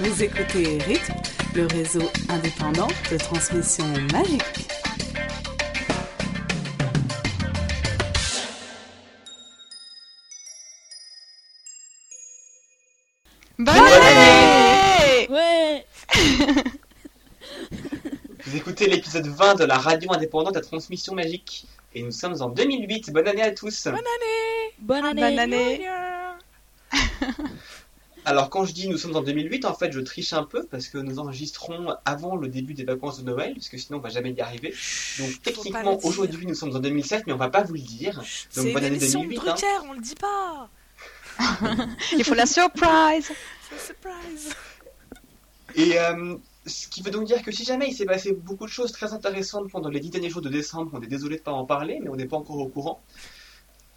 Vous écoutez Rythme, le réseau indépendant de transmission magique. Bonne année Ouais Vous écoutez l'épisode 20 de la radio indépendante à transmission magique. Et nous sommes en 2008. Bonne année à tous. Bonne Ah, année bonne année. Alors quand je dis nous sommes en 2008, en fait je triche un peu parce que nous enregistrons avant le début des vacances de Noël, parce que sinon on va jamais y arriver. Donc techniquement aujourd'hui nous sommes en 2007, mais on va pas vous le dire. Donc bonne année émission 2008. de hein. On le dit pas. Il faut la surprise C'est surprise. Et euh, ce qui veut donc dire que si jamais il s'est passé beaucoup de choses très intéressantes pendant les dix derniers jours de décembre, on est désolé de pas en parler, mais on n'est pas encore au courant.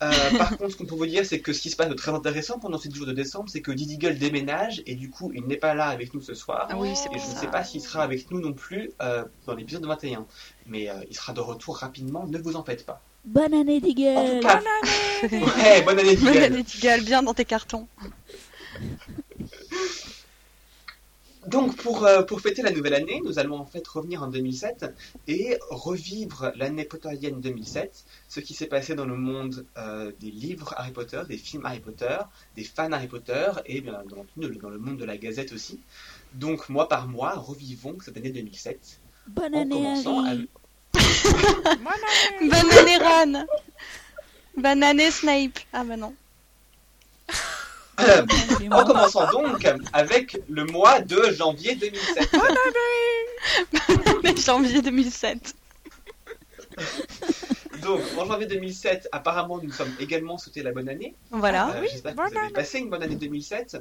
Euh, par contre, ce qu'on peut vous dire, c'est que ce qui se passe de très intéressant pendant ces 10 jours de décembre, c'est que Didi Gull déménage et du coup, il n'est pas là avec nous ce soir. Ah oui, Et pour je ne sais pas s'il sera avec nous non plus euh, dans l'épisode 21. Mais euh, il sera de retour rapidement, ne vous en faites pas. Bonne année, ouais, bonne année Didi Bonne Gull. année, Tigal, bien dans tes cartons. Donc pour, euh, pour fêter la nouvelle année, nous allons en fait revenir en 2007 et revivre l'année potterienne 2007, ce qui s'est passé dans le monde euh, des livres Harry Potter, des films Harry Potter, des fans Harry Potter et bien entendu dans le monde de la Gazette aussi. Donc mois par mois, revivons cette année 2007 Bonne en année, commençant Harry. avec... Bonne année, Ron. Bonne année, Snape. Ah bah non. En Excusez-moi. commençant donc avec le mois de janvier 2007. Bonne année, janvier 2007. Donc en janvier 2007, apparemment nous sommes également souhaités la bonne année. Voilà. Euh, J'espère que vous avez passé une bonne année 2007.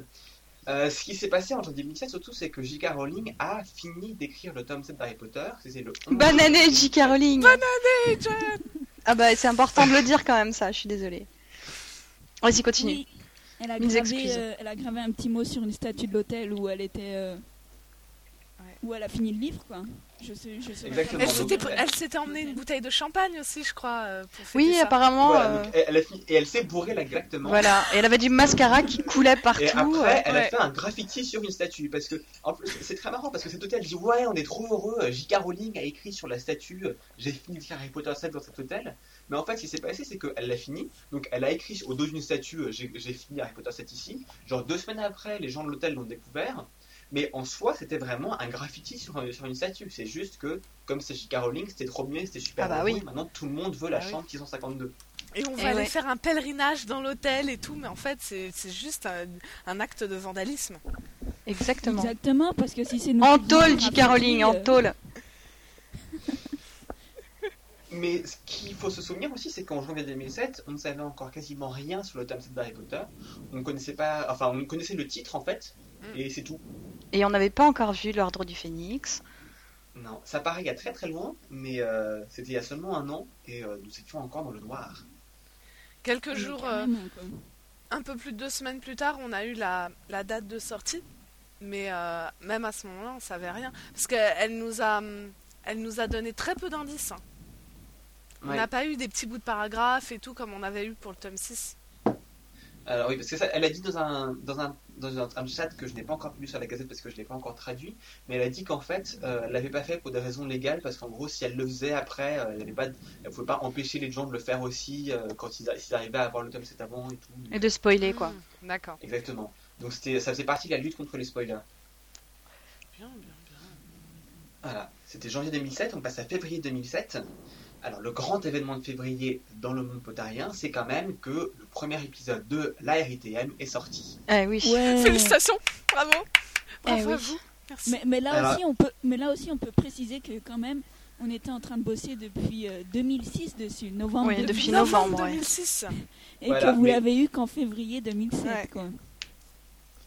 Euh, ce qui s'est passé en janvier 2007 surtout, c'est que J.K. Rowling a fini d'écrire le tome 7 d'Harry Potter. C'était le 11 Bonne année, J.K. Rowling Bonne année, Jen. Ah bah c'est important de le dire quand même ça, je suis désolée. Vas-y, continue. Oui, elle a, Mille gravé, excuses. euh, elle a gravé un petit mot sur une statue de l'hôtel où elle était. Euh. Où elle a fini le livre, quoi. Je sais, je sais Exactement. Elle s'était, elle- elle s'était emmené une bouteille de champagne aussi, je crois, euh, pour Oui, ça. apparemment. Voilà, euh, donc, elle, a fini- et elle s'est bourrée là exactement. Voilà, et elle avait du mascara qui coulait partout. Et après, euh, elle ouais. a fait un graffiti sur une statue. Parce que, en plus, c'est très marrant parce que cet hôtel dit Ouais, on est trop heureux. J.K. Rowling a écrit sur la statue euh, J'ai fini d'écrire Harry Potter 7 dans cet hôtel. Mais en fait, ce qui s'est passé, c'est qu'elle l'a fini. Donc, elle a écrit au dos d'une statue euh, J'ai j'ai fini Harry Potter 7 ici. Genre, deux semaines après, les gens de l'hôtel l'ont découvert. Mais en soi, c'était vraiment un graffiti sur, un- sur une statue. C'est juste que, comme c'est J.K. Rowling, c'était trop bien, c'était super Ah bah oui. Maintenant, tout le monde veut la Ah oui. chambre 652. Et on Eh va aller ouais. faire un pèlerinage dans l'hôtel et tout, mais en fait, c'est, juste un, un acte de vandalisme. Exactement. Exactement, parce que si c'est nous. En tôle, J.K. Rowling, en euh, tôle. Mais ce qu'il faut se souvenir aussi, c'est qu'en janvier 2007, on ne savait encore quasiment rien sur le tome 7 d'Harry Potter. On ne connaissait pas, enfin, on connaissait le titre en fait. Et c'est tout. Et on n'avait pas encore vu l'ordre du phénix. Non, ça paraît il y a très très loin, mais euh, c'était il y a seulement un an, et euh, nous étions encore dans le noir. Quelques jours, euh, un peu plus de deux semaines plus tard, on a eu la, la date de sortie. Mais euh, même à ce moment-là, on savait rien. Parce qu'elle nous a, elle nous a donné très peu d'indices. hein. On Ouais. n'a pas eu des petits bouts de paragraphes et tout comme on avait eu pour le tome 6. Alors oui, parce que ça, elle a dit dans un dans un dans un, un chat que je n'ai pas encore lu sur la gazette parce que je l'ai pas encore traduit, mais elle a dit qu'en fait, euh, elle l'avait pas fait pour des raisons légales parce qu'en gros, si elle le faisait après, euh, elle elle pouvait pas empêcher les gens de le faire aussi euh, quand ils, arrivaient à avoir le tome 7 avant et tout. Et de spoiler, quoi. Hmm, D'accord. Exactement. Donc c'était, ça faisait partie de la lutte contre les spoilers. Bien, bien, bien. Voilà, c'était janvier 2007, on passe à février 2007. Alors le grand événement de février dans le monde potarien, c'est quand même que le premier épisode de la RITM est sorti. Eh oui. Ouais. Félicitations, bravo. Eh Bravo à oui. vous. Merci. Mais, mais là Alors- aussi, on peut, mais là aussi, on peut préciser que quand même, on était en train de bosser depuis euh, 2006 dessus, novembre. Oui, 2006, depuis novembre, ouais. 2006. Et Voilà, que vous mais- l'avez eu qu'en février 2007, Ouais. quoi.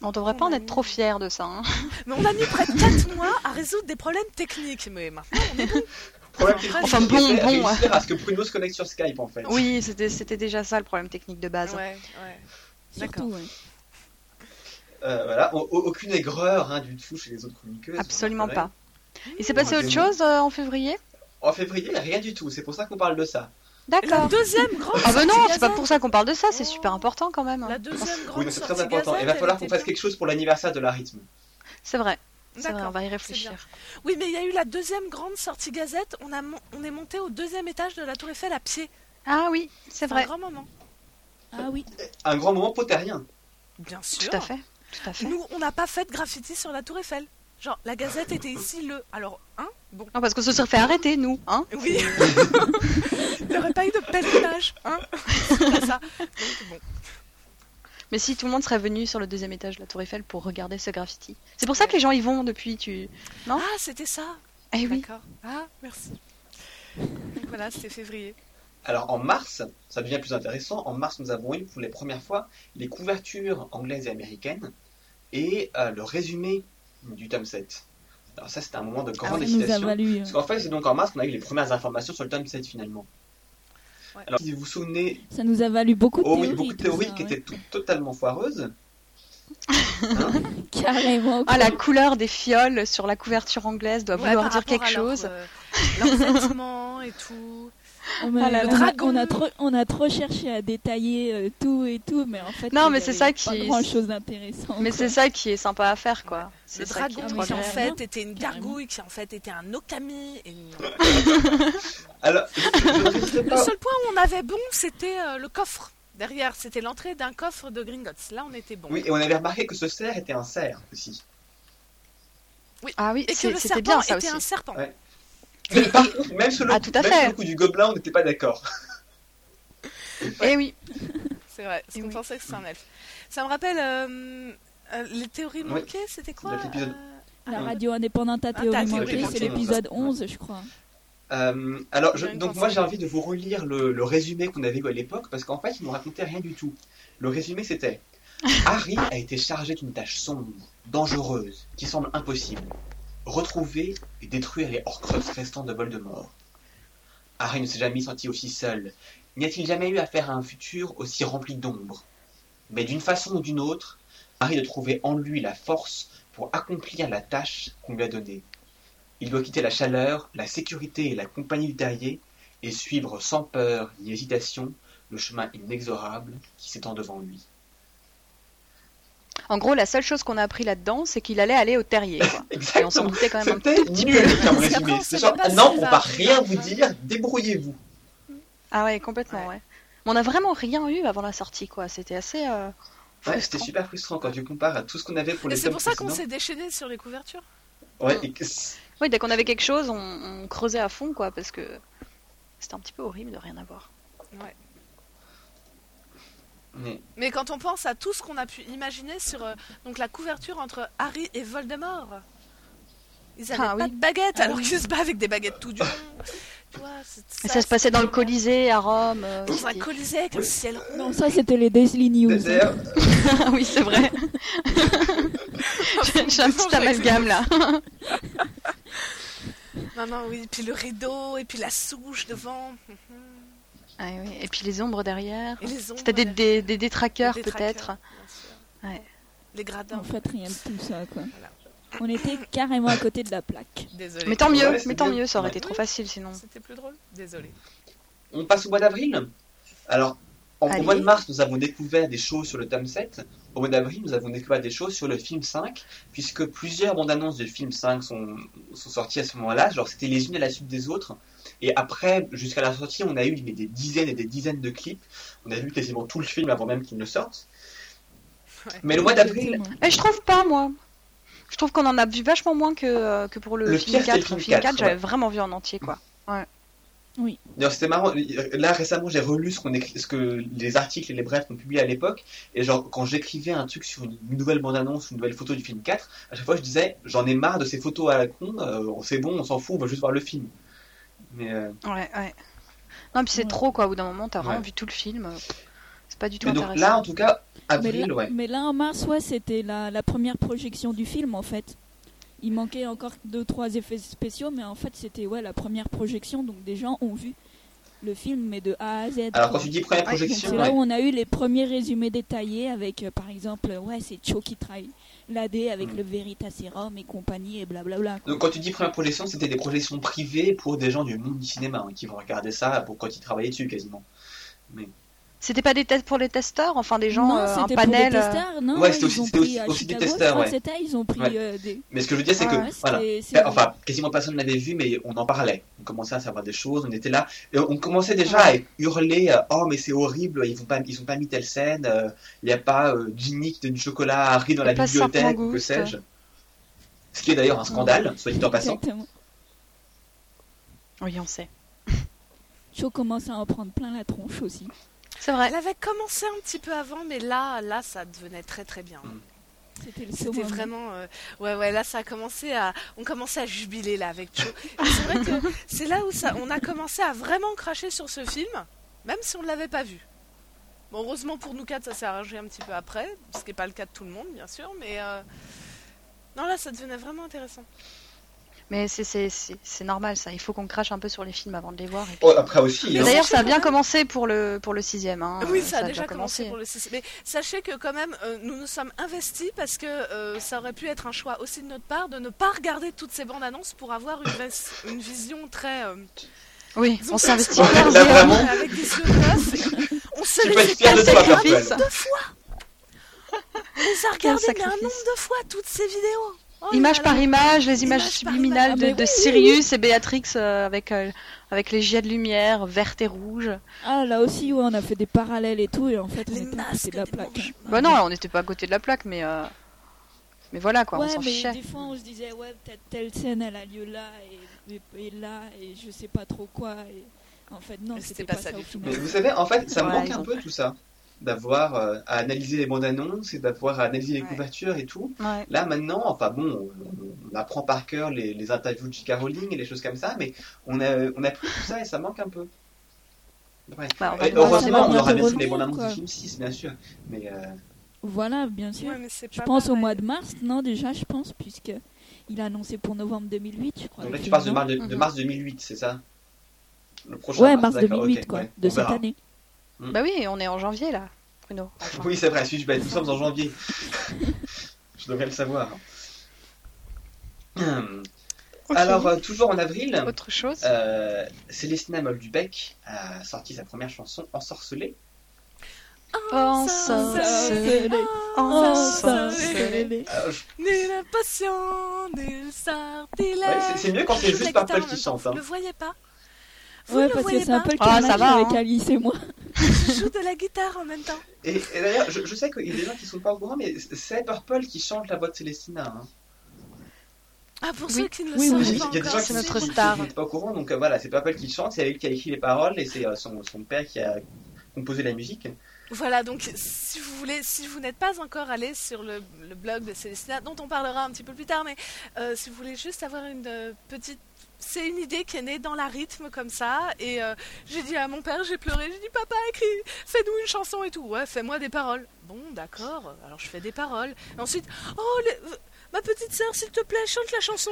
On devrait pas en être trop fiers de ça. hein. Mais on a mis près de 4 mois à résoudre des problèmes techniques. Mais maintenant, on est bon. Problème technique, Enfin, bon, bon. réussir à ce que Bruno se connecte sur Skype en fait. Oui, c'était c'était déjà ça le problème technique de base. Ouais, ouais. Surtout, ouais. Euh, voilà, au- au- aucune aigreur hein, du tout chez les autres chroniqueuses. Absolument Voilà. pas. Il s'est passé autre chose euh, en février? En février, rien du tout, c'est pour ça qu'on parle de ça. La D'accord. deuxième grande Ah sortie non, c'est pas pour ça qu'on parle de ça, c'est Oh. super important quand même. La deuxième grande Oui, mais c'est très important. Gazette, Il va falloir qu'on fasse quelque chose pour l'anniversaire de la rythme. C'est vrai. Vrai, on D'accord. va y réfléchir. Oui, mais il y a eu la deuxième grande sortie gazette. On, a on est monté au deuxième étage de la Tour Eiffel à pied. Ah oui, c'est C'est un vrai. grand moment. Ah oui. Un grand moment potérien. Bien sûr. Tout à fait. Tout à fait. Nous, on n'a pas fait de graffiti sur la Tour Eiffel. Genre, la gazette était ici le. Alors, hein Bon. Non, parce qu'on se serait fait arrêter, nous. Hein Oui. Il n'y aurait pas eu de pèlerinage, hein C'est pas ça. Donc, bon. Mais si tout le monde serait venu sur le deuxième étage de la Tour Eiffel pour regarder ce graffiti. C'est pour ça que les gens y vont depuis. Tu. Ah, c'était ça. Eh oui. D'accord. Ah, merci. Donc voilà, c'était février. Alors en mars, ça devient plus intéressant. En mars, nous avons eu pour les premières fois les couvertures anglaises et américaines et euh, le résumé du tome 7. Alors ça, c'était un moment de grande nous a excitation. valu. euh, Parce qu'en fait, c'est donc en mars qu'on a eu les premières informations sur le tome 7 finalement. Ouais. Alors, si vous vous souvenez, Ça nous a valu beaucoup de oh théories. oui, beaucoup de théories ça, qui ouais. étaient totalement foireuses. Hein Carrément. Ah, la couleur des fioles sur la couverture anglaise doit Ouais, vouloir dire quelque chose. euh, et tout. Oh, Ah là on, là. a, dragon. on a trop, on a trop cherché à détailler euh, tout et tout, mais en fait, Non, il mais c'est ça pas qui- grand chose d'intéressant. Mais c'est ça qui est sympa à faire, quoi. Le ça dragon Ah, qui en fait était une Carrément. gargouille, qui en fait était un okami. Et Alors, je, je résistais Le pas. seul point où on avait bon, c'était euh, le coffre. Derrière, c'était l'entrée d'un coffre de Gringotts. Là, on était bon. Oui, et on avait remarqué que ce cerf était un cerf aussi. Ah oui, Et que c'est- le c'était serpent bien ça était aussi. un serpent. Ouais. Mais par contre, même sur le, Ah, tout à même fait. sur le coup du gobelin, on n'était pas d'accord. Eh oui. C'est vrai, parce Et qu'on oui. pensait que c'était un elfe. Ça me rappelle euh, euh, les théories Oui. manquées, c'était quoi euh, La radio indépendante à Ah, théorie manquée, c'est l'épisode ouais. 11, je crois. Euh, alors, je- donc moi j'ai envie de vous relire le, le résumé qu'on avait eu à l'époque parce qu'en fait ils nous racontaient rien du tout. Le résumé c'était Harry a été chargé d'une tâche sombre, dangereuse, qui semble impossible. Retrouver et détruire les Horcruxes restants de Voldemort. Harry ne s'est jamais senti aussi seul. N'y a-t-il jamais eu affaire à un futur aussi rempli d'ombre? Mais d'une façon ou d'une autre, Harry doit trouver en lui la force pour accomplir la tâche qu'on lui a donnée. Il doit quitter la chaleur, la sécurité et la compagnie du terrier et suivre sans peur ni hésitation le chemin inexorable qui s'étend devant lui. En gros, la seule chose qu'on a appris là-dedans, c'est qu'il allait aller au terrier. Quoi. Et on s'en doutait quand même un tout petit nul peu. comme résumé. on C'est sait genre, pas non, on va rien ou vous dire, débrouillez-vous. Ah ouais, complètement, ouais. Mais on a vraiment rien eu avant la sortie, quoi. C'était assez. euh, Ouais, c'était super frustrant quand tu compares à tout ce qu'on avait pour les c'est pour ça qu'on s'est déchaîné sur les couvertures. Ouais, et que- Oui, dès qu'on avait quelque chose, on, on creusait à fond, quoi, parce que c'était un petit peu horrible de rien avoir. Mais- Mais quand on pense à tout ce qu'on a pu imaginer sur euh, donc la couverture entre Harry et Voldemort, ils avaient Ah pas oui. de baguettes Ah alors oui. qu'ils se battent avec des baguettes tout du long. Et ça se passait dans le Colisée à Rome. euh, Dans un colisée avec le ciel rond. Non, ça c'était les Daily News. Oui, c'est vrai. J'ai un petit amalgame là. Non, non, oui. Puis le rideau, et puis la souche devant. Ah oui. Et puis les ombres derrière. C'était des, derrière. des, des détraqueurs peut-être. Ouais. Les gradins. En fait, rien de tout ça, quoi. Voilà. On était carrément à côté de la plaque. Désolé. Mais tant mieux, Ouais, mais tant mieux, ça aurait Ouais. été trop facile sinon. C'était plus drôle Désolé. on passe au mois d'avril. Alors, en- au mois de mars, nous avons découvert des choses sur le tome 7. Au mois d'avril, nous avons découvert des choses sur le film 5, puisque plusieurs bandes annonces du film 5 sont, sont sorties à ce moment-là. Genre, c'était les unes à la suite des autres. Et après, jusqu'à la sortie, on a eu mais, des dizaines et des dizaines de clips. On a vu quasiment tout le film avant même qu'il ne sorte. Ouais. Mais le mois d'avril. Et je trouve pas moi. Je trouve qu'on en a vu vachement moins que, euh, que pour le, Le film pire, 4. c'était le Le film film 4, 4, j'avais ouais. vraiment vu en entier quoi. D'ailleurs, c'était marrant. Là, récemment, j'ai relu ce, qu'on écrit, ce que les articles et les brefs qu'on publié à l'époque. Et genre, quand j'écrivais un truc sur une nouvelle bande-annonce, une nouvelle photo du film 4, à chaque fois, je disais, j'en ai marre de ces photos à la con, euh, c'est bon, on s'en fout, on va juste voir le film. Mais euh, Ouais, ouais. Non, puis c'est Ouais. trop quoi. Au bout d'un moment, t'as vraiment vu tout le film. C'est pas du tout mais donc intéressant. là, en tout cas, Mais avril, là, ouais. mais là, en mars, ouais, c'était la, la première projection du film, en fait. Il manquait encore deux, trois effets spéciaux, mais en fait, c'était ouais, la première projection, donc des gens ont vu le film, mais de A à Z. Alors, quoi. quand tu dis première projection, c'est là où on a eu les premiers résumés détaillés avec, euh, par exemple, ouais, c'est Cho qui travaille l'AD avec Mm. le Veritaserum et compagnie et blablabla. quoi. donc quand tu dis première projection, c'était des projections privées pour des gens du monde du cinéma hein, qui vont regarder ça pour quand ils travaillaient dessus quasiment. C'était pas des tests pour les testeurs, enfin des gens, non, euh, un c'était panel. pour euh, des testeurs, non, Ouais, c'était aussi- aussi des testeurs, ouais. que c'était, ils ont pris Ouais. euh, des... Mais ce que je veux dire, c'est Ah que ouais, voilà, enfin quasiment personne n'avait vu, mais on en parlait. On commençait à savoir des choses, on était là, et on commençait déjà à hurler euh, oh mais c'est horrible, ils vont pas, ils ont pas mis telle scène, euh, il n'y a pas euh, Ginny qui donne du chocolat à Harry dans la bibliothèque ou que sais-je. Ce qui est d'ailleurs un scandale, soit dit en passant. Exactement. Oui, on sait. Cho commence à en prendre plein la tronche aussi. C'est vrai. Elle avait commencé un petit peu avant, mais là, là, ça devenait très très bien. C'était le C'était vraiment, euh, ouais, ouais, là, ça a commencé à, on commençait à jubiler là avec. Et C'est vrai que c'est là où ça, on a commencé à vraiment cracher sur ce film, même si on ne l'avait pas vu. Bon, heureusement pour nous quatre, ça s'est arrangé un petit peu après, ce qui n'est pas le cas de tout le monde, bien sûr, mais euh, non, là, ça devenait vraiment intéressant. Mais c'est- c'est c'est- c'est normal ça. Il faut qu'on crache un peu sur les films avant de les voir. et puis- Oh, après aussi, hein. D'ailleurs, ça a bien commencé pour le pour le sixième. Hein. Oui, ça a déjà déjà commencé pour le 6. Mais sachez que quand même, euh, nous nous sommes investis parce que euh, ça aurait pu être un choix aussi de notre part de ne pas regarder toutes ces bandes annonces pour avoir une, vis- une vision très. euh, Oui, on s'investit. Vraiment. Avec des yeux neufs. On se Tu les peux être fier de quel toi, sacrifice. Purple. de fois. On les a regardés mais un nombre de fois toutes ces vidéos. Oh Image par image, les images par subliminales image. de, Ah, oui, Sirius et Béatrix euh, avec euh, avec les jets de lumière vertes et rouges. Ah, là aussi, ouais, on a fait des parallèles et tout, et en fait, on Les était à côté de la plaque. Bah non, on n'était pas à côté de la plaque, mais euh, mais voilà quoi, ouais, on s'en fichait. des fois, on se disait, ouais, peut-être telle scène, elle a lieu là, et, et- là, et je sais pas trop quoi. Et... En fait, non, Mais c'était pas, pas ça du tout. Mais vous savez, en fait, ça me Ouais, manque un peu tout ça. D'avoir euh, à analyser les bandes annonces et d'avoir à analyser les Ouais. couvertures et tout. Ouais. Là maintenant, enfin bon, on, on apprend par cœur les, les interviews de J.K. Rowling et les choses comme ça, mais on a, on a plus tout ça et ça manque un peu. Ouais. Bah, on heureusement, on aura bien sûr les bandes annonces du film 6, bien sûr. Mais euh, Voilà, bien sûr. Ouais, mais c'est je pense au mois de mars, non, déjà, je pense, puisque il a annoncé pour novembre 2008, je crois. donc là, tu le parles de mars, de, Mhm. de mars 2008, c'est ça? Le prochain Ouais, mars d'accord, 2008, ok, quoi, ouais, de cette verra. Année. Bah oui, on est en janvier là, Bruno. Enfin, Oui, c'est vrai, si, bah, nous sommes en janvier. Je devrais le savoir. Hum. ok. Alors, euh, toujours en avril, autre chose. euh, Célestina Moldubec a sorti sa première chanson Ensorcelée. Ensorcelé, Oh, ensorcelé. Euh, je- Nul patient, nul sortilège. Ouais, c'est- c'est mieux quand c'est juste la guitare en qui même temps. chante, hein. Vous le voyez pas Vous Ouais, le parce que c'est un peu le Ah, ça carnage va, avec hein. Alice et moi. Je joue de la guitare en même temps. Et, et d'ailleurs, je, je sais qu'il y a des gens qui sont pas au courant, mais c'est Purple qui chante la voix de Célestina. hein. Ah, pour Oui. ceux qui ne le Oui, savent oui, Il oui. pas y a des gens qui c'est ne n'étaient pas au courant, donc euh, voilà, c'est Purple qui chante, c'est elle qui a écrit les paroles et c'est euh, son, son père qui a composé la musique. Voilà, donc si vous voulez, si vous n'êtes pas encore allé sur le, le blog de Célestina, dont on parlera un petit peu plus tard, mais euh, si vous voulez juste avoir une euh, petite... C'est une idée qui est née dans la rythme comme ça, et euh, j'ai dit à mon père, j'ai pleuré, j'ai dit papa écris, fais-nous une chanson et tout, ouais, fais-moi des paroles. Bon, d'accord, alors je fais des paroles. Et ensuite, oh, les- ma petite sœur, s'il te plaît, chante la chanson.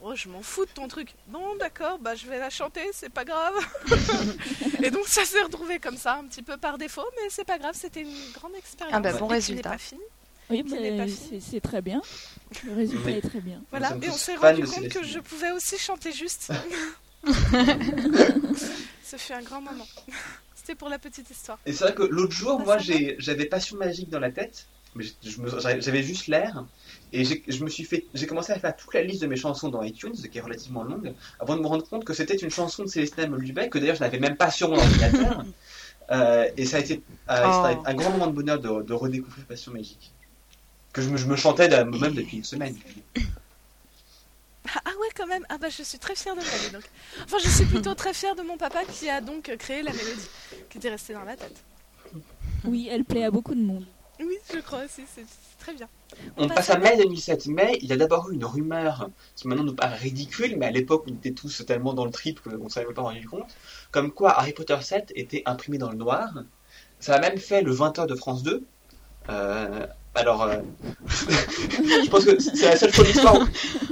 Oh, je m'en fous de ton truc. Bon, d'accord, bah je vais la chanter, c'est pas grave. et donc ça s'est retrouvé comme ça, un petit peu par défaut, mais c'est pas grave, c'était une grande expérience. Ah bah, bon Et résultat. pas finie. Oui, mais c'est très bien. Le résultat Oui. est très bien. Voilà, et on s'est rendu compte que je pouvais aussi chanter juste. Ce fut un grand moment. C'était pour la petite histoire. Et c'est vrai que l'autre jour, Ah, moi, j'avais Passion Magique dans la tête, mais j'avais juste l'air, et j'ai- je me suis fait, j'ai commencé à faire toute la liste de mes chansons dans iTunes, qui est relativement longue, avant de me rendre compte que c'était une chanson de Célestin Moldubec, que d'ailleurs je n'avais même pas sur mon ordinateur, Euh, et ça a été euh, Oh. c'était un grand moment de bonheur de, de redécouvrir Passion Magique, que je me, je me chantais de- moi-même depuis une semaine. Ah, ah ouais, quand même. Ah bah je suis très fière de moi, dis donc. Enfin, je suis plutôt très fière de mon papa qui a donc créé la mélodie, qui était restée dans la tête. Oui, elle plaît à beaucoup de monde. Oui, je crois aussi, c'est très bien. On passe passe à mai 2007. Mais il y a d'abord eu une rumeur qui maintenant nous paraît ridicule, mais à l'époque on était tous tellement dans le trip qu'on ne s'en avait pas rendu compte, comme quoi Harry Potter 7 était imprimé dans le noir. Ça a même fait le 20h de France 2. Euh, alors, euh, je pense que c'est la seule fois de l'histoire où-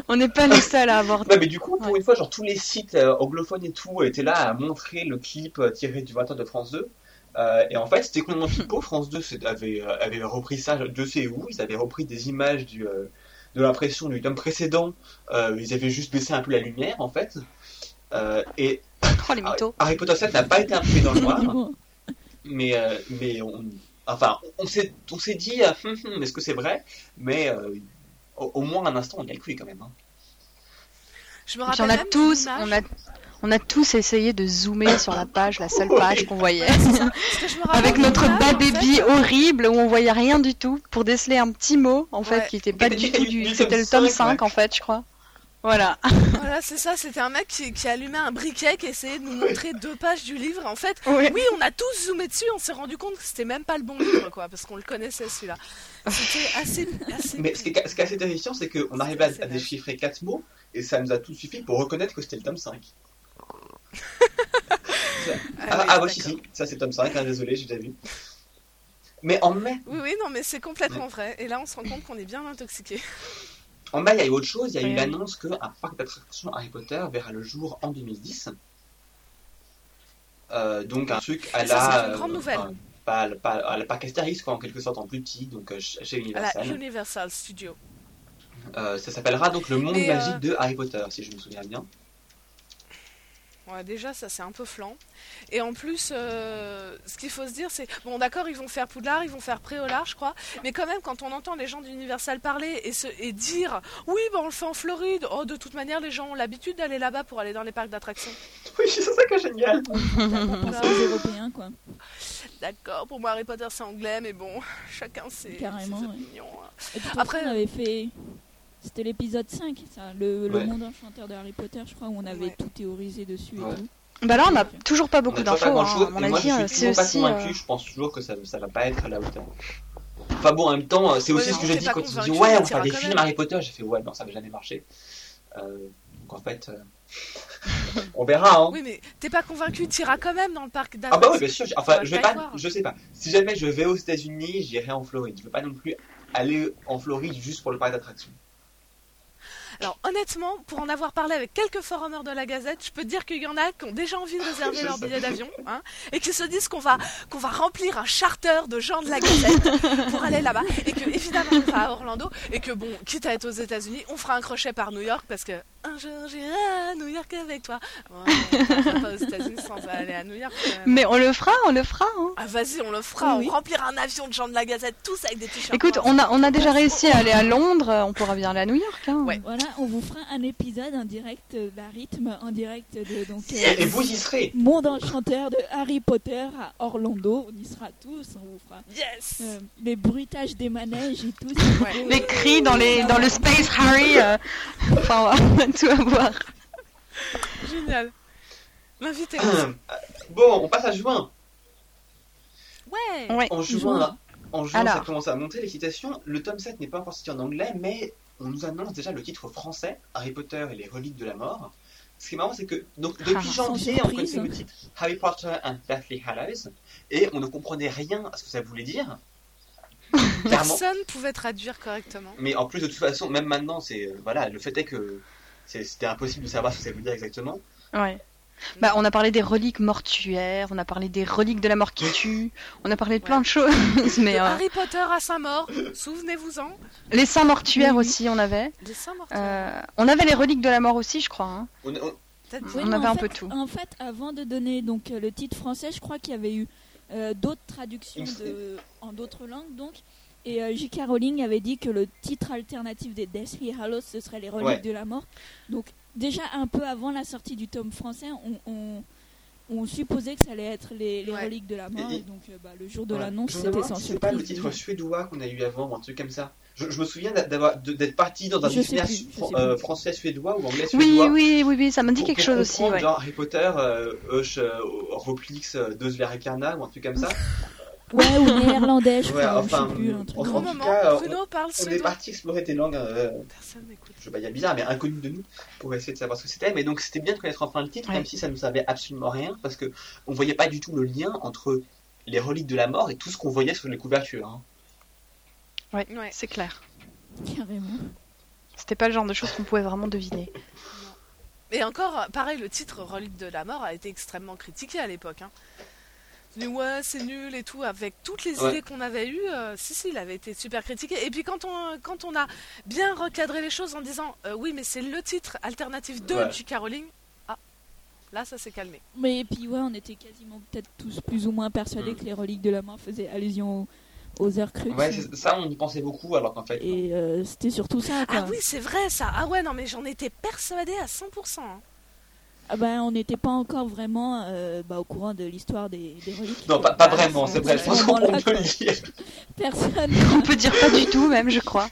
On n'est pas les seuls à avoir. Non, mais du coup, pour Ouais. une fois, genre tous les sites euh, anglophones et tout étaient là à montrer le clip euh, tiré du 20h de France 2. Euh, et en fait, c'était complètement pipeau. France 2 c'est- avait, avait repris ça, je sais où? Ils avaient repris des images du, euh, de l'impression du tome précédent. Ils avaient juste baissé un peu la lumière, en fait. Et Oh les. Harry Potter 7 n'a pas été imprimé dans le noir. mais, mais on, enfin, on s'est, on s'est dit, euh, hum, hum, est-ce que c'est vrai? Mais euh, au, au moins un instant, on y a le cru quand même. hein. Je me Et puis rappelle on a même tous, on a, on a tous essayé de zoomer sur la page, la seule page qu'on voyait. Avec notre bas en fait, débit horrible où on voyait rien du tout pour déceler un petit mot en fait qui était pas du tout du- c'était le tome 5, 5 en fait je crois. Voilà. Voilà, c'est ça, c'était un mec qui, qui allumait un briquet, qui essayait de nous montrer deux pages du livre. En fait, Oui. oui, on a tous zoomé dessus, on s'est rendu compte que c'était même pas le bon livre, quoi, parce qu'on le connaissait celui-là. C'était assez, assez. Mais ce qui est, ce qui est assez terrifiant, c'est qu'on arrivait à, déchiffrer quatre mots et ça nous a tout suffi pour reconnaître que c'était le tome 5. Ah, Ah, oui, ah si, si, ça c'est tome 5, hein, désolé, j'ai déjà vu. Mais en mai, Oui, oui, non, mais c'est complètement vrai. Et là, on se rend compte qu'on est bien intoxiqué. En mai, il y a eu autre chose, il y a eu l'annonce qu'un parc d'attractions Harry Potter verra le jour en 2010. Euh, donc un truc à ça, la... c'est une grande nouvelle. enfin, pas, pas, à la parc Astérix, quoi, en quelque sorte en plus petit, donc euh, chez chez À la Universal. Universal Studio. Euh, ça s'appellera donc le monde Mais, magique de Harry Potter, si je me souviens bien. Ouais, déjà, ça c'est un peu flan. Et en plus, euh, ce qu'il faut se dire, c'est bon, d'accord, ils vont faire Poudlard, ils vont faire Préolard, je crois. Mais quand même, quand on entend les gens d'Universal parler et, se, et dire oui, bah, on le fait en Floride, oh, de toute manière, les gens ont l'habitude d'aller là-bas pour aller dans les parcs d'attractions. Oui, c'est ça qui est génial. On pense aux Européens, quoi. D'accord, pour moi, Harry Potter c'est anglais, mais bon, chacun ses, Carrément, ses ouais. opinions. hein. Et Après- on avait fait. C'était l'épisode 5, ça, le, le Ouais. monde enchanteur de Harry Potter, je crois, où on avait Ouais. tout théorisé dessus Ouais. et tout. Bah là on a toujours pas On beaucoup n'a d'infos. hein. mon et moi avis je euh, suis toujours pas aussi. convaincu, euh, je pense toujours que ça, ça va pas être à la hauteur. Enfin bon, en même temps, c'est aussi ce que j'ai dit quand ils convaincu, disent ouais, on faire des films. Harry Potter, j'ai fait ouais, non, ça va jamais marcher. Euh, donc en fait, euh, on verra. Hein. Oui, mais t'es pas convaincu, t'iras quand même dans le parc Ah bah oui, bien sûr. On Enfin, je vais pas je sais pas. Si jamais je vais aux États-Unis, j'irai en Floride. Je veux pas non plus aller en Floride juste pour le parc d'attractions. Alors honnêtement, pour en avoir parlé avec quelques forumers de la Gazette, je peux te dire qu'il y en a qui ont déjà envie de réserver leur billet d'avion, hein, et qui se disent qu'on va qu'on va remplir un charter de gens de la Gazette pour aller là-bas, et que évidemment on va à Orlando, et que bon, quitte à être aux États-Unis, on fera un crochet par New York parce que un jour j'irai à New York avec toi. Ouais, on pas aux États-Unis sans aller à New York. Mais on le fera, on le fera. hein. Ah vas-y, on le fera, Oui, on remplira un avion de gens de la Gazette, tous avec des t-shirts. Écoute, on a on a déjà réussi à aller à Londres, on pourra bien aller à New York. Hein. Ouais. Voilà, on vous fera un épisode en direct euh, d'un rythme, en direct de donc, euh, Et, et vous y serez. Monde enchanteur de Harry Potter à Orlando. On y sera tous, on vous fera Yes. euh, les bruitages des manèges et tout. Ouais. Les cris dans les dans le Space Harry. euh, Enfin, tout avoir. Génial. L'invité. bon, on passe à juin. Ouais. Ouais. En juin, Juin. en juin Alors. ça commence à monter l'excitation. Le tome 7 n'est pas encore sorti en anglais, mais on nous annonce déjà le titre français Harry Potter et les reliques de la mort. Ce qui est marrant, c'est que donc, depuis Ah, sans janvier, on connaissait le titre Harry Potter and Deathly Hallows et on ne comprenait rien à ce que ça voulait dire. Personne pouvait traduire correctement. Mais en plus, de toute façon, même maintenant, c'est euh, voilà, le fait est que c'était impossible de savoir ce que ça voulait dire exactement. Ouais. Bah, on a parlé des reliques mortuaires, on a parlé des reliques de la mort qui tue, on a parlé de plein de choses, mais De euh, Harry Potter à Saint-Maur, souvenez-vous-en. les saints mortuaires Oui, aussi, on avait. Les saints. Euh, on avait les reliques de la mort aussi, je crois. hein. On- avait un fait- peu tout. En fait, avant de donner donc euh, le titre français, je crois qu'il y avait eu euh, d'autres traductions de, en d'autres langues, donc. Et euh, J.K. Rowling avait dit que le titre alternatif des Deathly Hallows, ce serait les reliques Ouais. de la mort. Donc déjà un peu avant la sortie du tome français, on, on, on supposait que ça allait être les, les Ouais. reliques de la mort. Et- Et, donc euh, bah, le jour de Ouais. l'annonce, c'était sans c'est pas le titre suédois qu'on a eu avant ou un truc comme ça. Je, je me souviens d'être parti dans un dictionnaire euh, plus. français suédois ou anglais Oui, oui, oui, oui, ça me dit quelque chose aussi. Genre Harry Potter, euh, Euch, euh, Roplix, euh, Deux ou un truc comme ça. Ouais, ou néerlandais, je Ouais, crois, enfin, je sais plus, un truc en- tout cas, Bruno parle On est suédois. parti explorer des langues, euh, Personne n'écoute. je vais pas dire bizarre, mais inconnues de nous, pour essayer de savoir ce que c'était. Mais donc c'était bien de connaître enfin le titre, Ouais. même si ça ne nous savait absolument rien, parce que on voyait pas du tout le lien entre les reliques de la mort et tout ce qu'on voyait sur les couvertures. hein. Ouais, Ouais. c'est clair. carrément. C'était pas le genre de choses qu'on pouvait vraiment deviner. Et encore, pareil, le titre Relique de la mort a été extrêmement critiqué à l'époque. Hein. Mais ouais, c'est nul et tout, avec toutes les Ouais. idées qu'on avait eues, euh, si, si, il avait été super critiqué. Et puis quand on, quand on a bien recadré les choses en disant, euh, oui, mais c'est le titre alternatif de Ouais. J.K. Rowling, Là, ça s'est calmé. Mais puis ouais, on était quasiment peut-être tous plus ou moins persuadés Mm. que les reliques de la mort faisaient allusion aux, aux Horcruxes. Ouais, c'est- ça, on y pensait beaucoup, alors qu'en fait. Et euh, c'était surtout ça, quoi. Ah oui, c'est vrai ça. Ah ouais, non, mais j'en étais persuadée à 100%. hein. Ah ben, on n'était pas encore vraiment euh, bah, au courant de l'histoire des, des reliques. Non, pas, pas Ah, vraiment, c'est vrai, je pense qu'on peut le dire. Personne. On peut dire pas du tout, même, je crois.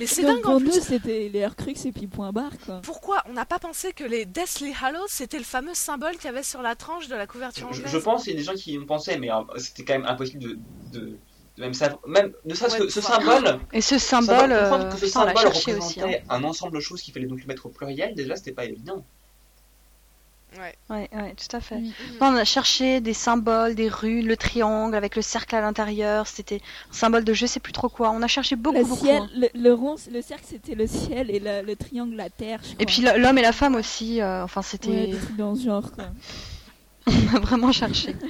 Mais c'est dingue en pour plus. nous, c'était les Horcruxes et puis point barre, quoi. Pourquoi on n'a pas pensé que les Deathly Hallows c'était le fameux symbole qu'il y avait sur la tranche de la couverture Je, anglaise je pense qu'il y a des gens qui y ont pensé, mais euh, c'était quand même impossible de, de, même savoir. Même, ne serait-ce Ouais, que ce symbole. Et ce ça symbole, comprendre euh, que ce l'a symbole aussi. hein. représentait un ensemble de choses qu'il fallait donc le mettre au pluriel, déjà, c'était pas évident. Ouais. Ouais, ouais, tout à fait. Oui. Non, on a cherché des symboles, des runes, le triangle avec le cercle à l'intérieur. C'était un symbole de je sais plus trop quoi. On a cherché beaucoup, Le beaucoup. ciel, hein. le, le rond, le cercle c'était le ciel et le, le triangle la terre. je Et puis l'homme et la femme aussi. euh, enfin, c'était. dans ce genre, quoi. on a vraiment cherché.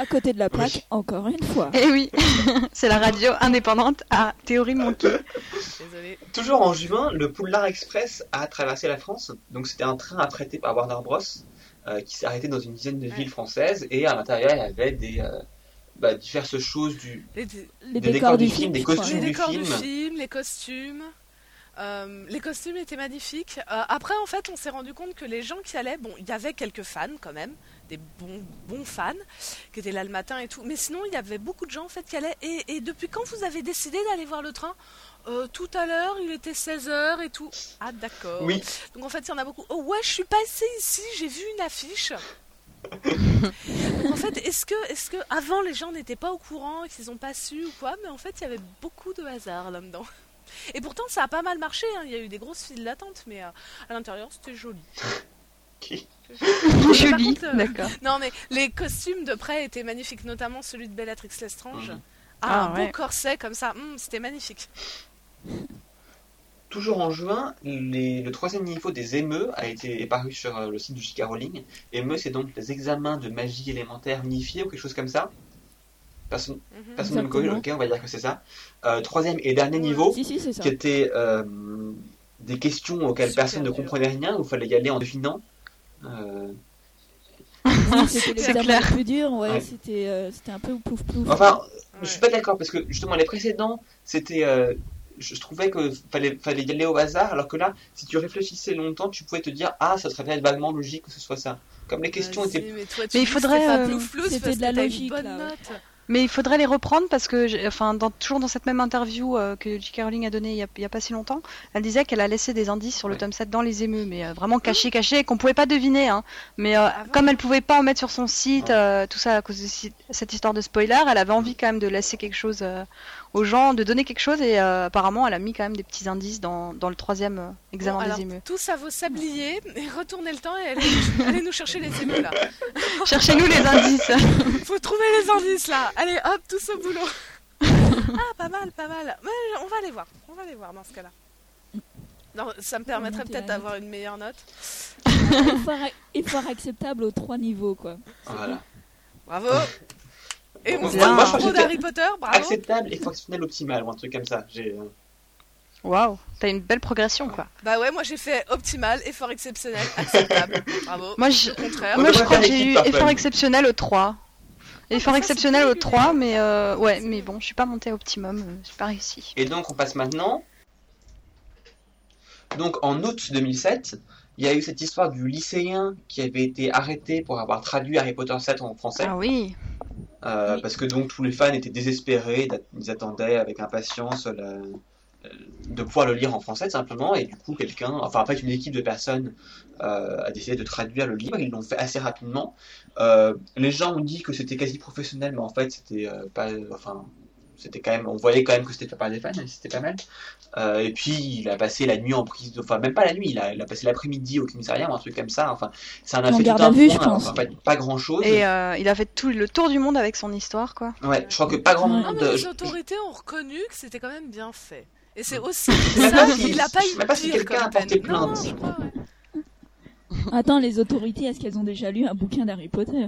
À côté de la plaque, Oui. encore une fois. Et oui, c'est la radio indépendante à théorie. Désolé. Toujours en juin, le Poulard Express a traversé la France. Donc c'était un train affrété par Warner Bros. euh, qui s'est arrêté dans une dizaine de Ouais. villes françaises. Et à l'intérieur, il y avait des euh, bah, diverses choses du, Les, Les Des décors, décors du du film, film, des costumes. les du décors film. du film, les costumes. Euh, les costumes étaient magnifiques. Euh, après, en fait, on s'est rendu compte que les gens qui allaient, bon, il y avait quelques fans quand même, des bons, bons fans qui étaient là le matin et tout. Mais sinon, il y avait beaucoup de gens en fait qui allaient. Et, et depuis quand vous avez décidé d'aller voir le train? Euh, Tout à l'heure, il était 16h et tout. Ah, d'accord. Oui, Donc en fait, il y en a beaucoup. Oh ouais, je suis passée ici, j'ai vu une affiche. En fait, est-ce que, est-ce que avant les gens n'étaient pas au courant, qu'ils ont pas su ou quoi Mais en fait, il y avait beaucoup de hasard là-dedans. Et pourtant, ça a pas mal marché. hein. Il y a eu des grosses files d'attente, mais euh, à l'intérieur, c'était joli. Ok. Joli, euh, d'accord. Non, mais les costumes de près étaient magnifiques, notamment celui de Bellatrix Lestrange. Mhm. Ah, Ah, un ouais. beau corset comme ça, Hum, c'était magnifique. toujours en juin, les- le troisième niveau des émeux a été est paru sur euh, le site du J.K. Rowling. Émeux, c'est donc les examens de magie élémentaire unifiée ou quelque chose comme ça. Personne, ne me corrige, ok, on va dire que c'est ça. Euh, troisième et dernier niveau, Si, si, c'est ça. qui était euh, des questions auxquelles Super personne ne comprenait rien, où il fallait y aller en devinant. Euh, c'était clair. plus dur, ouais, Ouais. c'était euh, c'était un peu plouf plouf. Enfin, Ouais. je suis pas d'accord parce que justement les précédents, c'était, euh, je, je trouvais que fallait fallait y aller au hasard, alors que là, si tu réfléchissais longtemps, tu pouvais te dire ah ça serait peut-être vaguement logique que ce soit ça. Comme les questions Vas-y, étaient mais, toi, Mais il faudrait, euh, plouf plouf c'était de la logique, bonne là, ouais. Mais il faudrait les reprendre parce que, j'ai- enfin, dans, toujours dans cette même interview euh, que J.K. Rowling a donnée il y a, il y a pas si longtemps, elle disait qu'elle a laissé des indices sur le Ouais. tome 7 dans les émeux, mais euh, vraiment cachés, cachés, qu'on pouvait pas deviner. Hein. Mais euh, Ah comme elle pouvait pas en mettre sur son site, euh, tout ça à cause de cette histoire de spoiler, elle avait envie quand même de laisser quelque chose euh, aux gens, de donner quelque chose, et euh, apparemment elle a mis quand même des petits indices dans, dans le troisième euh, examen Bon, alors, des émeux. tous à vos sabliers et retournez le temps et allez, allez nous chercher les émeux là. Cherchez-nous les indices. Faut trouver les indices là. Allez hop, tous au boulot. ah, pas mal, pas mal. Mais on va aller voir. On va aller voir dans ce cas-là. Non, ça me permettrait peut-être d'avoir une meilleure note. effort, effort acceptable aux trois niveaux, quoi. voilà. Bravo. Et on bravo que c'était d'Harry Potter, bravo. acceptable et fonctionnel optimal ou un truc comme ça. J'ai, euh, Waouh, t'as une belle progression quoi. Bah ouais, moi j'ai fait optimal, effort exceptionnel, acceptable. Bravo. Moi, je, Au contraire. On Moi, je crois que j'ai eu effort exceptionnel au 3. Effort ça, exceptionnel au plus 3, régulier. mais euh, ouais, mais bon, je suis pas montée à optimum, euh, j'ai pas réussi. Et donc on passe maintenant. Donc en août 2007, il y a eu cette histoire du lycéen qui avait été arrêté pour avoir traduit Harry Potter 7 en français. Ah oui, Euh, Oui. Parce que donc tous les fans étaient désespérés, ils attendaient avec impatience la- de pouvoir le lire en français tout simplement, et du coup quelqu'un, enfin en fait une équipe de personnes euh, a décidé de traduire le livre, ils l'ont fait assez rapidement. Euh, les gens ont dit que c'était quasi professionnel, mais en fait c'était euh, pas, enfin c'était quand même, on voyait quand même que c'était fait par des fans, c'était pas mal. Euh, et puis il a passé la nuit en prise, de- enfin même pas la nuit, il a, il a passé l'après-midi au commissariat ou un truc comme ça. Enfin, ça en a En fait tout un vue, point, je pense. En fait, pas grand chose. et euh, il a fait tout le tour du monde avec son histoire, quoi. Ouais, je crois que pas grand. Non monde. mais les autorités ont reconnu que c'était quand même bien fait. Et c'est aussi ça pas qu'il a pas je sais eu même pas si quelqu'un a porté plainte. je crois, ouais. Attends, les autorités, est-ce qu'elles ont déjà lu un bouquin d'Harry Potter?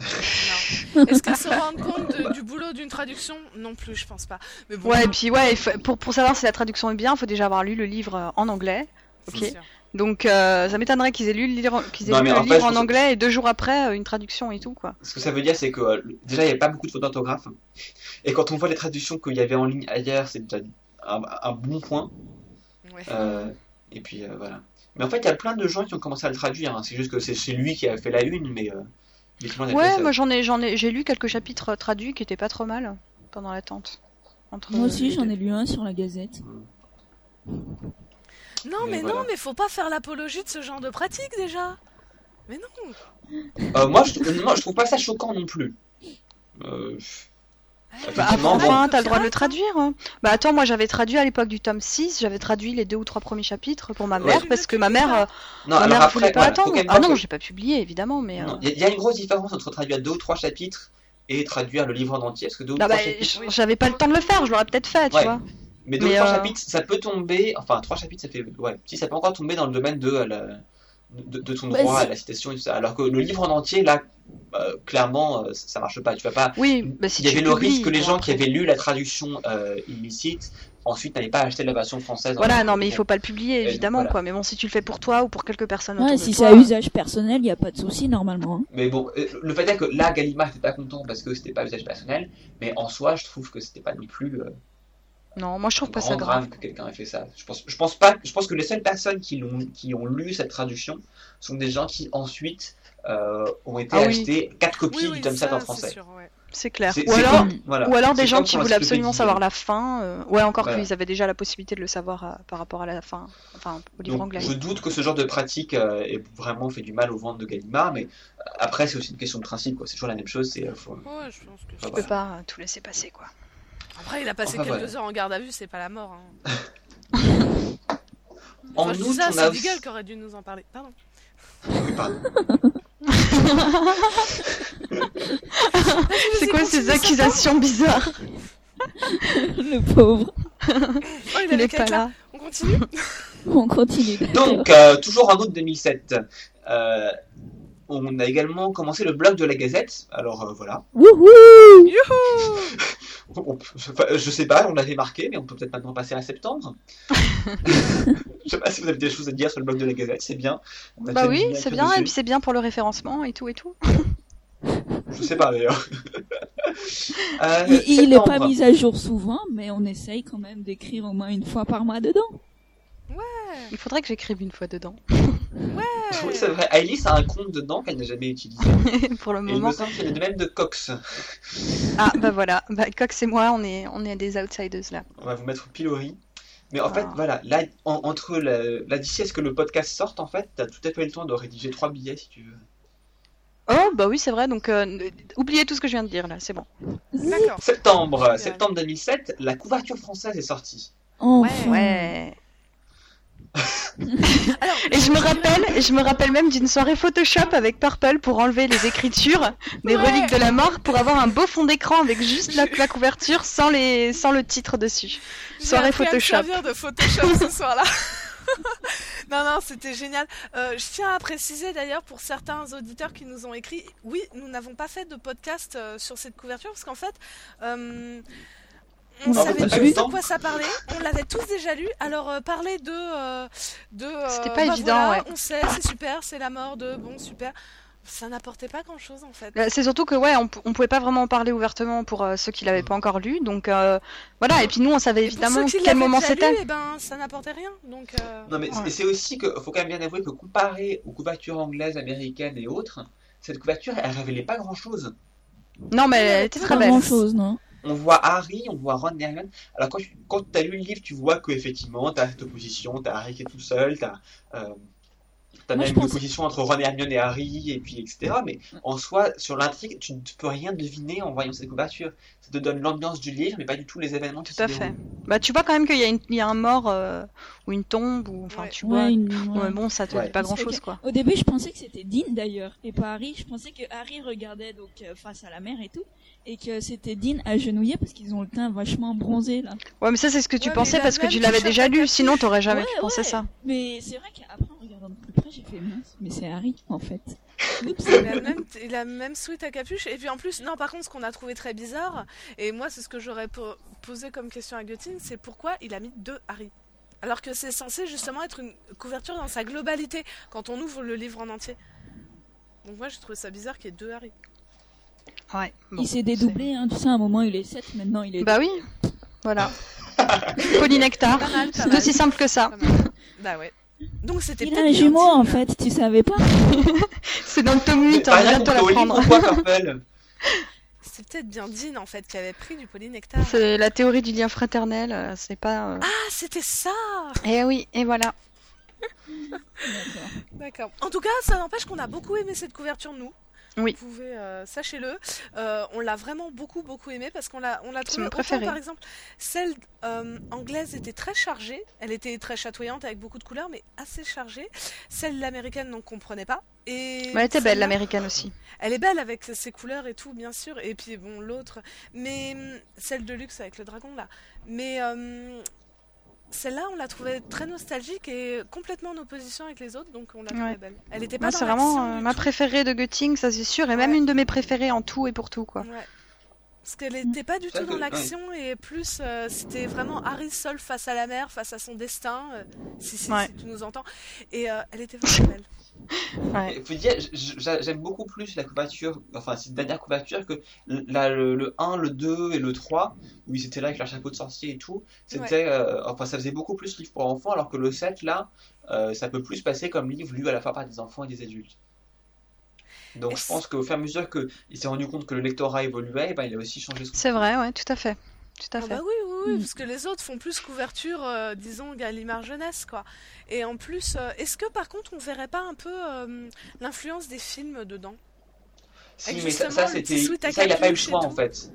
Est-ce qu'elles se rendent compte de- du boulot d'une traduction Non plus, je pense pas. Mais bon, Ouais, et puis ouais, pour, pour savoir si la traduction est bien, il faut déjà avoir lu le livre euh, en anglais. ok. sûr. Donc euh, ça m'étonnerait qu'ils aient lu le livre, qu'ils aient Non, lu mais le en livre anglais et deux jours après euh, une traduction et tout quoi. Ce que ça veut dire, c'est que euh, déjà, il n'y avait pas beaucoup de fautes d'orthographe. Et quand on voit les traductions qu'il y avait en ligne ailleurs, c'est déjà un, un bon point. Ouais. Euh, et puis euh, voilà. Mais en fait, il y a plein de gens qui ont commencé à le traduire. hein. C'est juste que c'est c'est lui qui a fait la une, mais. Euh, Ouais, moi j'en ai, j'en ai, j'ai lu quelques chapitres traduits qui étaient pas trop mal pendant l'attente. Entre Moi aussi, j'en ai lu un sur la Gazette. Non, Mais mais, voilà. non, mais faut pas faire l'apologie de ce genre de pratique déjà. Mais non. Euh, moi, je, moi, je trouve pas ça choquant non plus. Euh, Bah, enfin, bon. t'as le droit de le traduire. hein. Bah attends, moi j'avais traduit à l'époque du tome 6, j'avais traduit les deux ou trois premiers chapitres pour ma mère parce que ma mère, pas euh, non, ma alors mère après, voulait pas voilà, attendre. Ah non, que- j'ai pas publié évidemment, mais. euh, Il y, a- il y a une grosse différence entre traduire deux ou trois chapitres et traduire le livre en entier. Parce que deux ou Ah trois bah, chapitres. j'avais pas le temps de le faire, je l'aurais peut-être fait, tu Ouais. vois. Mais deux ou trois euh, chapitres, ça peut tomber. Enfin, trois chapitres, ça fait. Ouais, si ça peut encore tomber dans le domaine de, euh, la- de, de ton Bah, droit à la citation et tout ça. Alors que le livre en entier, là, euh, clairement, euh, ça, ça marche pas. Tu vas pas. Oui, bah si Il y tu avait le risque que les gens qui avaient lu la traduction euh, illicite ensuite n'allaient pas acheter la version française. Voilà, non, mais il faut pas le publier évidemment voilà. quoi. Mais bon, si tu le fais pour toi ou pour quelques personnes Ouais, si c'est à usage personnel, il n'y a pas de souci normalement. hein. Mais bon, le fait est que là, Gallimard n'était pas content parce que c'était pas usage personnel, mais en soi, je trouve que c'était pas non plus euh, Non, moi je trouve pas ça grave. que quelqu'un ait fait ça. Je pense, je pense pas, je pense que les seules personnes qui l'ont, qui ont lu cette traduction sont des gens qui ensuite euh, ont été Ah oui. acheter quatre copies Oui, oui, du tome 7 ça, en français. sûr, ouais. C'est clair. Ou alors, comme- voilà. ou alors des gens qui voulaient absolument savoir la fin. euh, Ouais, encore Voilà. qu'ils avaient déjà la possibilité de le savoir euh, par rapport à la fin, enfin au livre Donc, anglais. je doute que ce genre de pratique euh, ait vraiment fait du mal aux ventes de Gallimard, mais après, c'est aussi une question de principe. quoi. C'est toujours la même chose. C'est, euh, faut- Ouais, je pense que Tu c'est- peux pas tout laisser passer quoi. Après, il a passé Enfin, quelques voilà. heures en garde à vue, c'est pas la mort. Hein. En Enfin, je dis août, ça, c'est a Deagle qui aurait dû nous en parler. Pardon. Oui, pardon. C'est quoi ces accusations bizarres Le pauvre. Oh, il, Il est pas là. On continue On continue. Donc, euh, toujours en août 2007, euh, on a également commencé le blog de la Gazette. Alors euh, voilà, Wouhou Youhou On- je sais pas, on l'avait marqué, mais on peut peut-être maintenant passer à septembre. je sais pas si vous avez des choses à dire sur le blog de la Gazette, c'est bien. On a Bah oui, c'est bien, et puis c'est bien pour le référencement et tout et tout. Je sais pas d'ailleurs. Euh, Il, il est pas mis à jour souvent, mais on essaye quand même d'écrire au moins une fois par mois dedans. Il faudrait que j'écrive une fois dedans. Oui, c'est vrai. Alice a un compte dedans qu'elle n'a jamais utilisé. pour le Et il moment. me semble qu'il y a de même de Cox. Ah bah voilà, bah, Cox et moi, on est, on est des outsiders là. On va vous mettre au pilori. Mais en fait, Ah. voilà, là, en- entre la, là d'ici à ce que le podcast sorte, en fait, t'as tout à fait le temps de rédiger trois billets si tu veux. Oh bah oui, c'est vrai, donc euh, oubliez tout ce que je viens de dire là, c'est bon. D'accord. Septembre, septembre 2007, la couverture française est sortie. Enfin. Ouais. Alors, Et je me rappelle, je me rappelle même d'une soirée Photoshop avec Purple pour enlever les écritures des Ouais. reliques de la mort pour avoir un beau fond d'écran avec juste la, la couverture sans les sans le titre dessus. Soirée appris à me Photoshop. servir de Photoshop ce soir-là. non, non, c'était génial. Euh, je tiens à préciser d'ailleurs pour certains auditeurs qui nous ont écrit, oui, nous n'avons pas fait de podcast euh, sur cette couverture parce qu'en fait, euh, on On l'avait savait pas tous de quoi ça parlait, on l'avait tous déjà lu. Alors euh, parler de, euh, de, euh, C'était pas bah évident, voilà, ouais. On sait, c'est super, c'est la mort de, bon, super. Ça n'apportait pas grand-chose en fait. Euh, C'est surtout que ouais, on, on pouvait pas vraiment en parler ouvertement pour euh, ceux qui l'avaient pas encore lu, donc euh, voilà. Et puis nous, on savait Et pour évidemment ceux qui quel moment c'était. eh ben, ça n'apportait rien. Donc, euh, Non, mais Ouais. c'est aussi que faut quand même bien avouer que comparé aux couvertures anglaises, américaines et autres, cette couverture, elle révélait pas grand-chose. Non, mais elle était très Pas belle. grand chose, non? On voit Harry, on voit Ron et Hermione. Alors quand tu quand as lu le livre, tu vois qu'effectivement, t'as cette opposition, t'as Harry qui est tout seul, t'as euh, t'as Moi, même une pense- opposition entre Ron et Hermione et Harry, et puis etc. Mais en soi, sur l'intrigue, tu ne peux rien deviner en voyant cette couverture. Ça te donne l'ambiance du livre, mais pas du tout les événements qui Tout à fait. Bah tu vois quand même qu'il y, a une- il y a un mort euh, ou une tombe ou enfin Ouais. tu vois. Ouais, une- Ouais, bon, ça te Ouais. dit pas grand que- chose quoi. Au début, je pensais que c'était Dean d'ailleurs, et pas Harry. Je pensais que Harry regardait donc euh, face à la mer et tout, et que c'était Dean agenouillé parce qu'ils ont le teint vachement bronzé là. Ouais, mais ça c'est ce que tu Ouais, pensais parce que tu l'avais déjà lu. Sinon t'aurais jamais Ouais, pu penser ouais. ça. Mais c'est vrai qu'après, en regardant de plus près, j'ai fait mince, mais c'est Harry en fait. Oups. Il a, même, il a même sweat à capuche. Et puis en plus, non, par contre, ce qu'on a trouvé très bizarre, et moi, c'est ce que j'aurais po- posé comme question à Götting, c'est pourquoi il a mis deux Harry? Alors que c'est censé justement être une couverture dans sa globalité quand on ouvre le livre en entier. Donc moi je trouve ça bizarre qu'il y ait deux Harry. Ouais. bon, il s'est dédoublé, hein, tu sais, à un moment il est 7, maintenant il est. Bah oui. Voilà. Polynectar. C'est aussi simple que ça. Bah ouais. Donc c'était Il a un jumeau en dit, fait, tu savais pas C'est dans le tome 8, T'as on rien va bientôt l'apprendre. C'est peut-être bien Dean en fait qui avait pris du polynectar. C'est la théorie du lien fraternel, euh, c'est pas... euh, Ah c'était ça Eh oui, et voilà. D'accord. D'accord. En tout cas, ça n'empêche qu'on a beaucoup aimé cette couverture, nous. Oui. Vous pouvez, euh, sachez-le. Euh, on l'a vraiment beaucoup, beaucoup aimé parce qu'on l'a, on l'a trouvé. autant, préféré. par exemple, celle euh, anglaise était très chargée. Elle était très chatoyante avec beaucoup de couleurs, mais assez chargée. Celle l'américaine, on ne comprenait pas. Et Mais elle était belle, l'américaine aussi. Elle est belle avec ses couleurs et tout, bien sûr. Et puis bon, l'autre, mais hum, celle de luxe avec le dragon là. Mais hum, celle-là, on l'a trouvée très nostalgique et complètement en opposition avec les autres, donc on l'a trouvée Ouais. belle. Elle était pas c'est vraiment euh, ma préférée de Götting, ça c'est sûr, et même une de mes préférées en tout et pour tout, quoi. Ouais. Parce qu'elle n'était pas du Ça tout dans ouais. l'action et plus euh, c'était vraiment Harry seul face à la mer, face à son destin, euh, si, si, Ouais. si tu nous entends. Et euh, elle était vraiment belle. Ouais. Faut dire, j'aime beaucoup plus la couverture, enfin cette dernière couverture que la- le, le 1, le 2 et le 3, où ils étaient là avec leur chapeau de sorcier et tout. C'était, euh, enfin ça faisait beaucoup plus livre pour enfants, alors que le 7 là, euh, ça peut plus passer comme livre lu à la fois par des enfants et des adultes. Donc je pense qu'au fur et à mesure qu'il s'est rendu compte que le lectorat évoluait, ben, il a aussi changé son. C'est vrai, ouais, tout à fait. Tout à Ah fait. bah oui, oui, oui, Mm. parce que les autres font plus couverture, euh, disons, Gallimard jeunesse, quoi. Et en plus, euh, est-ce que par contre on verrait pas un peu euh, l'influence des films dedans? Si, Avec mais ça, ça, c'était, ça il a pas eu le choix en fait.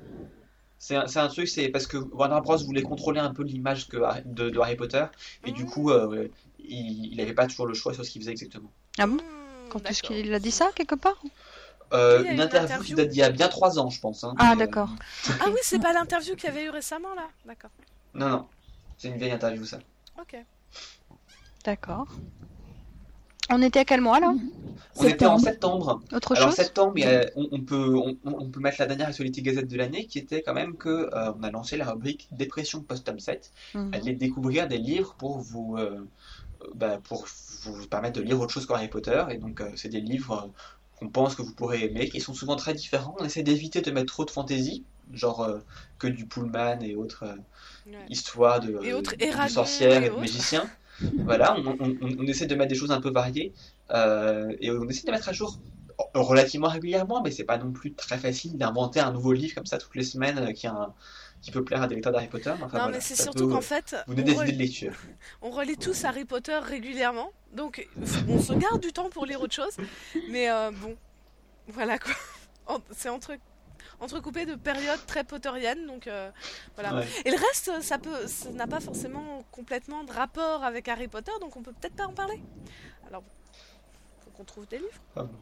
C'est un, truc, c'est parce que Warner Bros voulait contrôler un peu l'image que, de, de Harry Potter, et du Mm. coup, euh, il n'avait pas toujours le choix sur ce qu'il faisait exactement. Ah bon? Quand est-ce d'accord. qu'il a dit ça, quelque part Euh, Oui, une une interview, interview. qui date d'il y a bien trois ans, je pense. hein, Ah, mais, euh, d'accord. Ah oui, c'est pas l'interview qu'il y avait eu récemment là D'accord. non, non, c'est une vieille interview ça. Ok. D'accord. On était à quel mois, là? On était en Septembre. Autre Alors chose? septembre, a- on, on peut, on, on peut mettre la dernière actualité Gazette de l'année, qui était quand même que euh, on a lancé la rubrique dépression post-tome 7. Mhm. Allez découvrir des livres pour vous, bah, pour vous permettre de lire autre chose qu'Harry Potter. Et donc, euh, c'est des livres euh, qu'on pense que vous pourrez aimer, qui sont souvent très différents. On essaie d'éviter de mettre trop de fantaisie, genre euh, que du Pullman et autres euh, Ouais. histoires de, Et autres, de Eragon sorcières et et de magiciens. voilà, on, on- on- on essaie de mettre des choses un peu variées. euh, et on essaie de mettre à jour relativement régulièrement, mais c'est pas non plus très facile d'inventer un nouveau livre comme ça toutes les semaines qui, a un- qui peut plaire à des lecteurs d'Harry Potter. Enfin, non, voilà, mais c'est surtout qu'en fait, vous on, donner des re- idées de lecture. on relit tous Harry Potter régulièrement, donc on se garde du temps pour lire autre chose. Mais euh, bon, voilà quoi. C'est entre entrecoupé de périodes très potteriennes, donc euh, voilà. Ouais. Et le reste, ça peut, ça n'a pas forcément complètement de rapport avec Harry Potter, donc on peut peut-être pas en parler. Alors, bon, faut qu'on trouve des livres. Ah bon.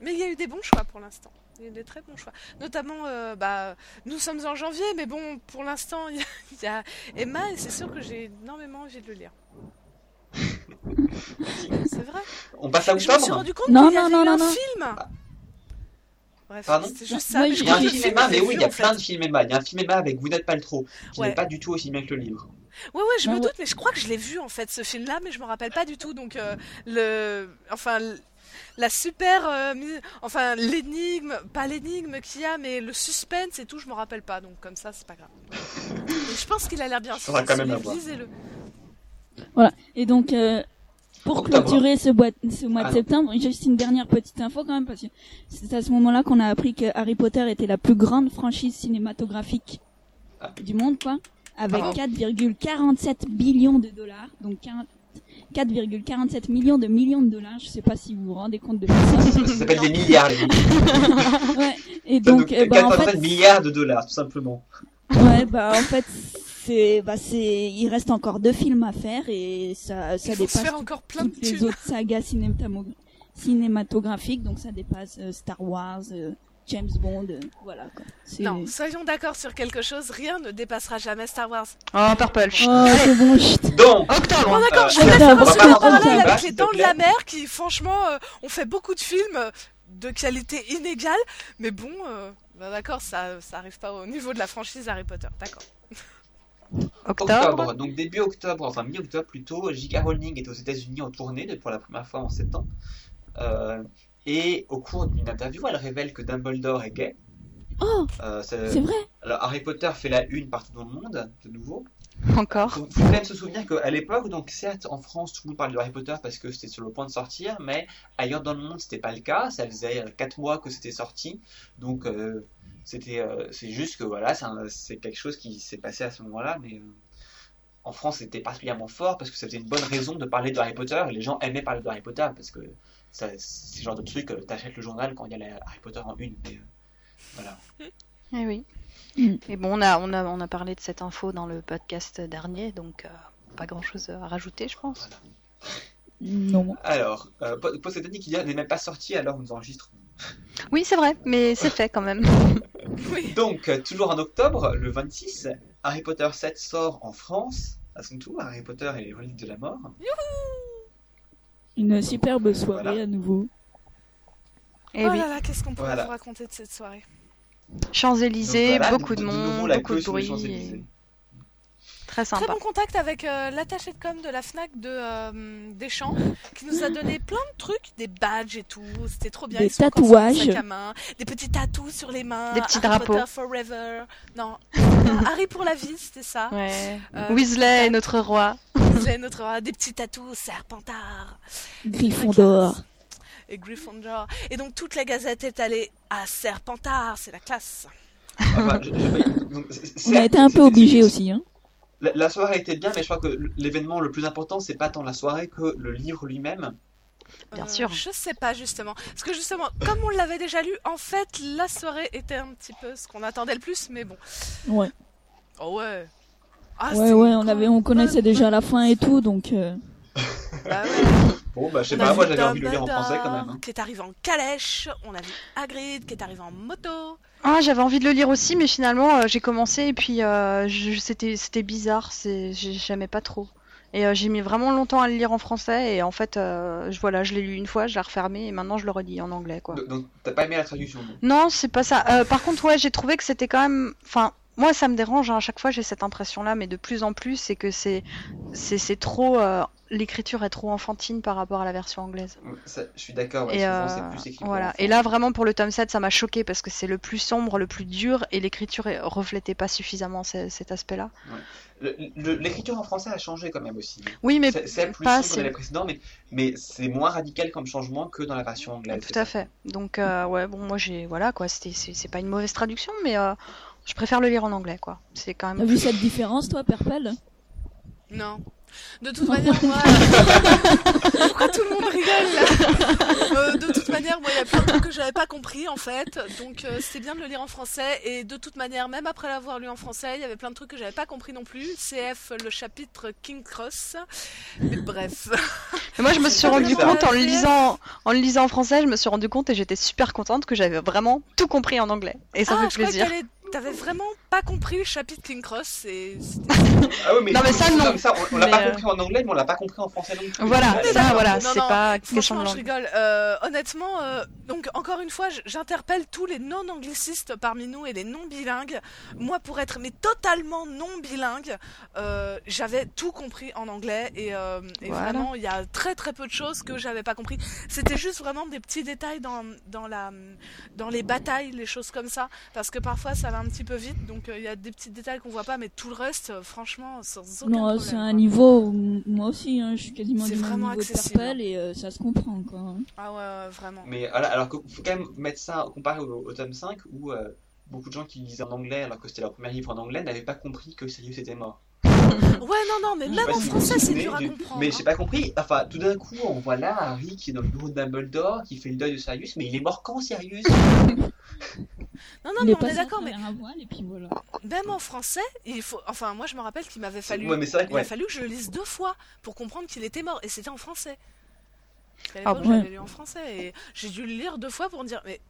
Mais il y a eu des bons choix pour l'instant. Il y a des très bons choix. Notamment, euh, bah, nous sommes en janvier, mais bon, pour l'instant, il y, a- il y a Emma, et c'est sûr que j'ai énormément envie de le lire. c'est vrai. On passe à Je me suis rendu compte Non, qu'il y non, avait non, non, un non. film. Bref, Pardon juste ça. Il y a un film Emma, mais oui, il y a fait. plein de films Emma. Il y a un film Emma avec Gwyneth Paltrow qui Ouais. n'est pas du tout aussi bien que le livre. Ouais, ouais, je Ah me ouais. doute, mais je crois que je l'ai vu en fait ce film-là, mais je me rappelle pas du tout. Donc euh, le, enfin la super, euh, enfin l'énigme, pas l'énigme qu'il y a, mais le suspense et tout, je me rappelle pas. Donc comme ça, c'est pas grave. Mais je pense qu'il a l'air bien. Ce quand même lisez-le. Voilà. Et donc, euh, pour clôturer ce, boîte- ce mois Ah de septembre, juste une dernière petite info quand même, parce que c'est à ce moment-là qu'on a appris que Harry Potter était la plus grande franchise cinématographique Ah. du monde, quoi, avec Ah. 4,47 billions de dollars, donc 40 4,47 millions de millions de dollars. Je sais pas si vous vous rendez compte de ça. Ça s'appelle des milliards, ouais. Et Donc, donc, euh, bah, en 4,7 fait, milliards de dollars, tout simplement. ouais, bah en fait, c'est, bah c'est, il reste encore deux films à faire et ça, ça dépasse faire encore plein de toutes les autres sagas cinématographiques, donc ça dépasse euh, Star Wars, euh, James Bond, euh, voilà quoi. C'est- Non, soyons d'accord sur quelque chose. Rien ne dépassera jamais Star Wars. Oh, Purple. chut. Oh, c'est bon, chut. Donc, Octobre. Bon, d'accord, Euh, je faire va un super parallèle avec les Dents de la Mer qui, franchement, euh, ont fait beaucoup de films euh, de qualité inégale. Mais bon, euh, bah, d'accord, ça, ça arrive pas au niveau de la franchise Harry Potter. D'accord. octobre. Donc début octobre, enfin mi-octobre plutôt, J.K. Rowling est aux États-Unis en tournée pour la première fois en sept ans. Euh, et au cours d'une interview, elle révèle que Dumbledore est gay. Oh, Euh, c'est- vrai Alors Harry Potter fait la une partout dans le monde, de nouveau. Encore. faut, faut même se souvenir qu'à l'époque, donc certes en France tout le monde parlait de Harry Potter parce que c'était sur le point de sortir, mais ailleurs dans le monde c'était pas le cas. Ça faisait 4 mois que c'était sorti, donc euh, c'était euh, c'est juste que voilà, c'est quelque chose qui s'est passé à ce moment-là, mais euh, en France c'était particulièrement fort parce que ça faisait une bonne raison de parler de Harry Potter et les gens aimaient parler de Harry Potter parce que c'est le genre de truc, euh, t'achètes le journal quand il y a la Harry Potter en une. mais, euh, voilà. Eh oui. Mm. Et bon, on a, on, a, on a parlé de cette info dans le podcast dernier, donc euh, pas grand chose à rajouter, je pense. Non. Alors, euh, Po- Poséidon qui n'est même pas sorti alors nous enregistrons. Oui, c'est vrai, mais c'est fait quand même. Oui. Donc, toujours en octobre, le 26, Harry Potter 7 sort en France, à son tour, Harry Potter et les reliques de la mort. Une superbe soirée Voilà. à nouveau. Et oh oui, là là, qu'est-ce qu'on pourrait Voilà. vous raconter de cette soirée? Champs-Élysées, voilà, beaucoup de, monde, la beaucoup de bruit. Et Très Très sympa. bon contact avec euh, l'attaché de com de la Fnac de euh, Deschamps qui nous a donné plein de trucs, des badges et tout. C'était trop bien. Des Ils tatouages. à main, des petits tatous sur les mains. Des petits Harry drapeaux. Potter forever. Non, Harry pour la vie, c'était ça. Ouais. Euh, Weasley est notre roi. C'est notre roi, des petits tatous, Serpentard Gryffondor. et Gryffondor. Et donc toute la gazette est allée à Serpentard, c'est la classe. Enfin, je- je- donc, c'est- On a été un peu obligés aussi. Hein. La, la soirée était bien, mais je crois que l'événement le plus important, c'est pas tant la soirée que le livre lui-même. Bien Euh, sûr. Je sais pas justement. Parce que justement, comme on l'avait déjà lu, en fait, la soirée était un petit peu ce qu'on attendait le plus, mais bon. Ouais. Oh ouais. Ah, Ouais, ouais, on, avait, on connaissait déjà la fin et tout, donc... euh, Bah ouais. Bon, bah, je sais On pas, moi j'avais envie de le lire en français quand même. hein. Qui est arrivé en calèche. On a vu Hagrid qui est arrivé en moto. Ah, j'avais envie de le lire aussi, mais finalement, euh, j'ai commencé et puis euh, c'était c'était bizarre. J'aimais pas trop. Et euh, j'ai mis vraiment longtemps à le lire en français et en fait, euh, je, voilà, je l'ai lu une fois, je l'ai refermé et maintenant je le relis en anglais, quoi. Donc, t'as pas aimé la traduction non Non, c'est pas ça. Euh, par contre, ouais, j'ai trouvé que c'était quand même. Enfin, moi, ça me dérange. hein, À chaque fois, j'ai cette impression-là, mais de plus en plus, c'est que c'est c'est c'est trop. euh, L'écriture est trop enfantine par rapport à la version anglaise. Ça, Je suis d'accord, ouais, euh, voilà. Et là, vraiment, pour le tome 7, ça m'a choqué parce que c'est le plus sombre, le plus dur, et l'écriture est- reflétait pas suffisamment ce- cet aspect-là. L'écriture en français a changé quand même aussi. Oui, mais C'est plus pas sombre que les précédents, mais, mais c'est moins radical comme changement que dans la version anglaise. Tout à fait. Donc, euh, ouais, bon, moi, j'ai. Voilà, quoi. C'était, c'est pas une mauvaise traduction, mais je préfère le lire en anglais, quoi. C'est quand T'as même. vu cette différence, toi, Perpel? Non. De toute manière, moi. Pourquoi tout le monde rigole là? Euh, De toute manière, moi, il y a plein de trucs que j'avais pas compris en fait. Donc, euh, c'était bien de le lire en français. Et de toute manière, même après l'avoir lu en français, il y avait plein de trucs que j'avais pas compris non plus. CF, le chapitre King Cross. Mais bref. Moi, je me suis C'est rendu compte en le lisant, en le lisant en français, je me suis rendu compte et j'étais super contente que j'avais vraiment tout compris en anglais. Et ça ah, fait je crois plaisir. T'avais vraiment pas compris le chapitre King Cross. Et... Ah oui, mais, Non, mais ça, non. ça, on, on l'a pas euh, compris en anglais, mais on l'a pas compris en français non plus. Voilà, ça, voilà, c'est pas question de Franchement, je langue. rigole. Euh, honnêtement, euh, donc encore une fois, j'interpelle tous les non-anglicistes parmi nous et les non-bilingues. Moi, pour être mais totalement non-bilingue, euh, j'avais tout compris en anglais et, euh, et Voilà. vraiment, il y a très très peu de choses que j'avais pas compris. C'était juste vraiment des petits détails dans, dans, la, dans les batailles, les choses comme ça, parce que parfois ça va un petit peu vite, donc euh, il y a des petits détails qu'on voit pas, mais tout le reste, euh, franchement, sans aucun Non, problème. c'est un quoi. niveau où moi aussi, hein, je suis quasiment C'est du même vraiment niveau de accessible, Perpel et euh, ça se comprend, quoi. hein. Ah ouais, ouais, vraiment. Mais voilà, alors qu'il faut quand même mettre ça comparé au, au tome 5 où euh, beaucoup de gens qui lisaient en anglais alors que c'était leur premier livre en anglais n'avaient pas compris que Sirius était mort. Ouais, non, non, mais même en si français, c'est dur à du- comprendre. Mais hein. j'ai pas compris, enfin tout d'un coup on voit là Harry qui est dans le bureau de Dumbledore, qui fait le deuil de Sirius, mais il est mort quand Sirius? Non, non, mais on est d'accord, mais travers un voile et puis voilà. même en français, il faut. Enfin, moi, je me rappelle qu'il m'avait fallu. Ouais mais vrai Il a ouais. fallu que je le lise deux fois pour comprendre qu'il était mort, et c'était en français. À Ah l'époque, bon j'avais lu en français, et j'ai dû le lire deux fois pour me dire, mais.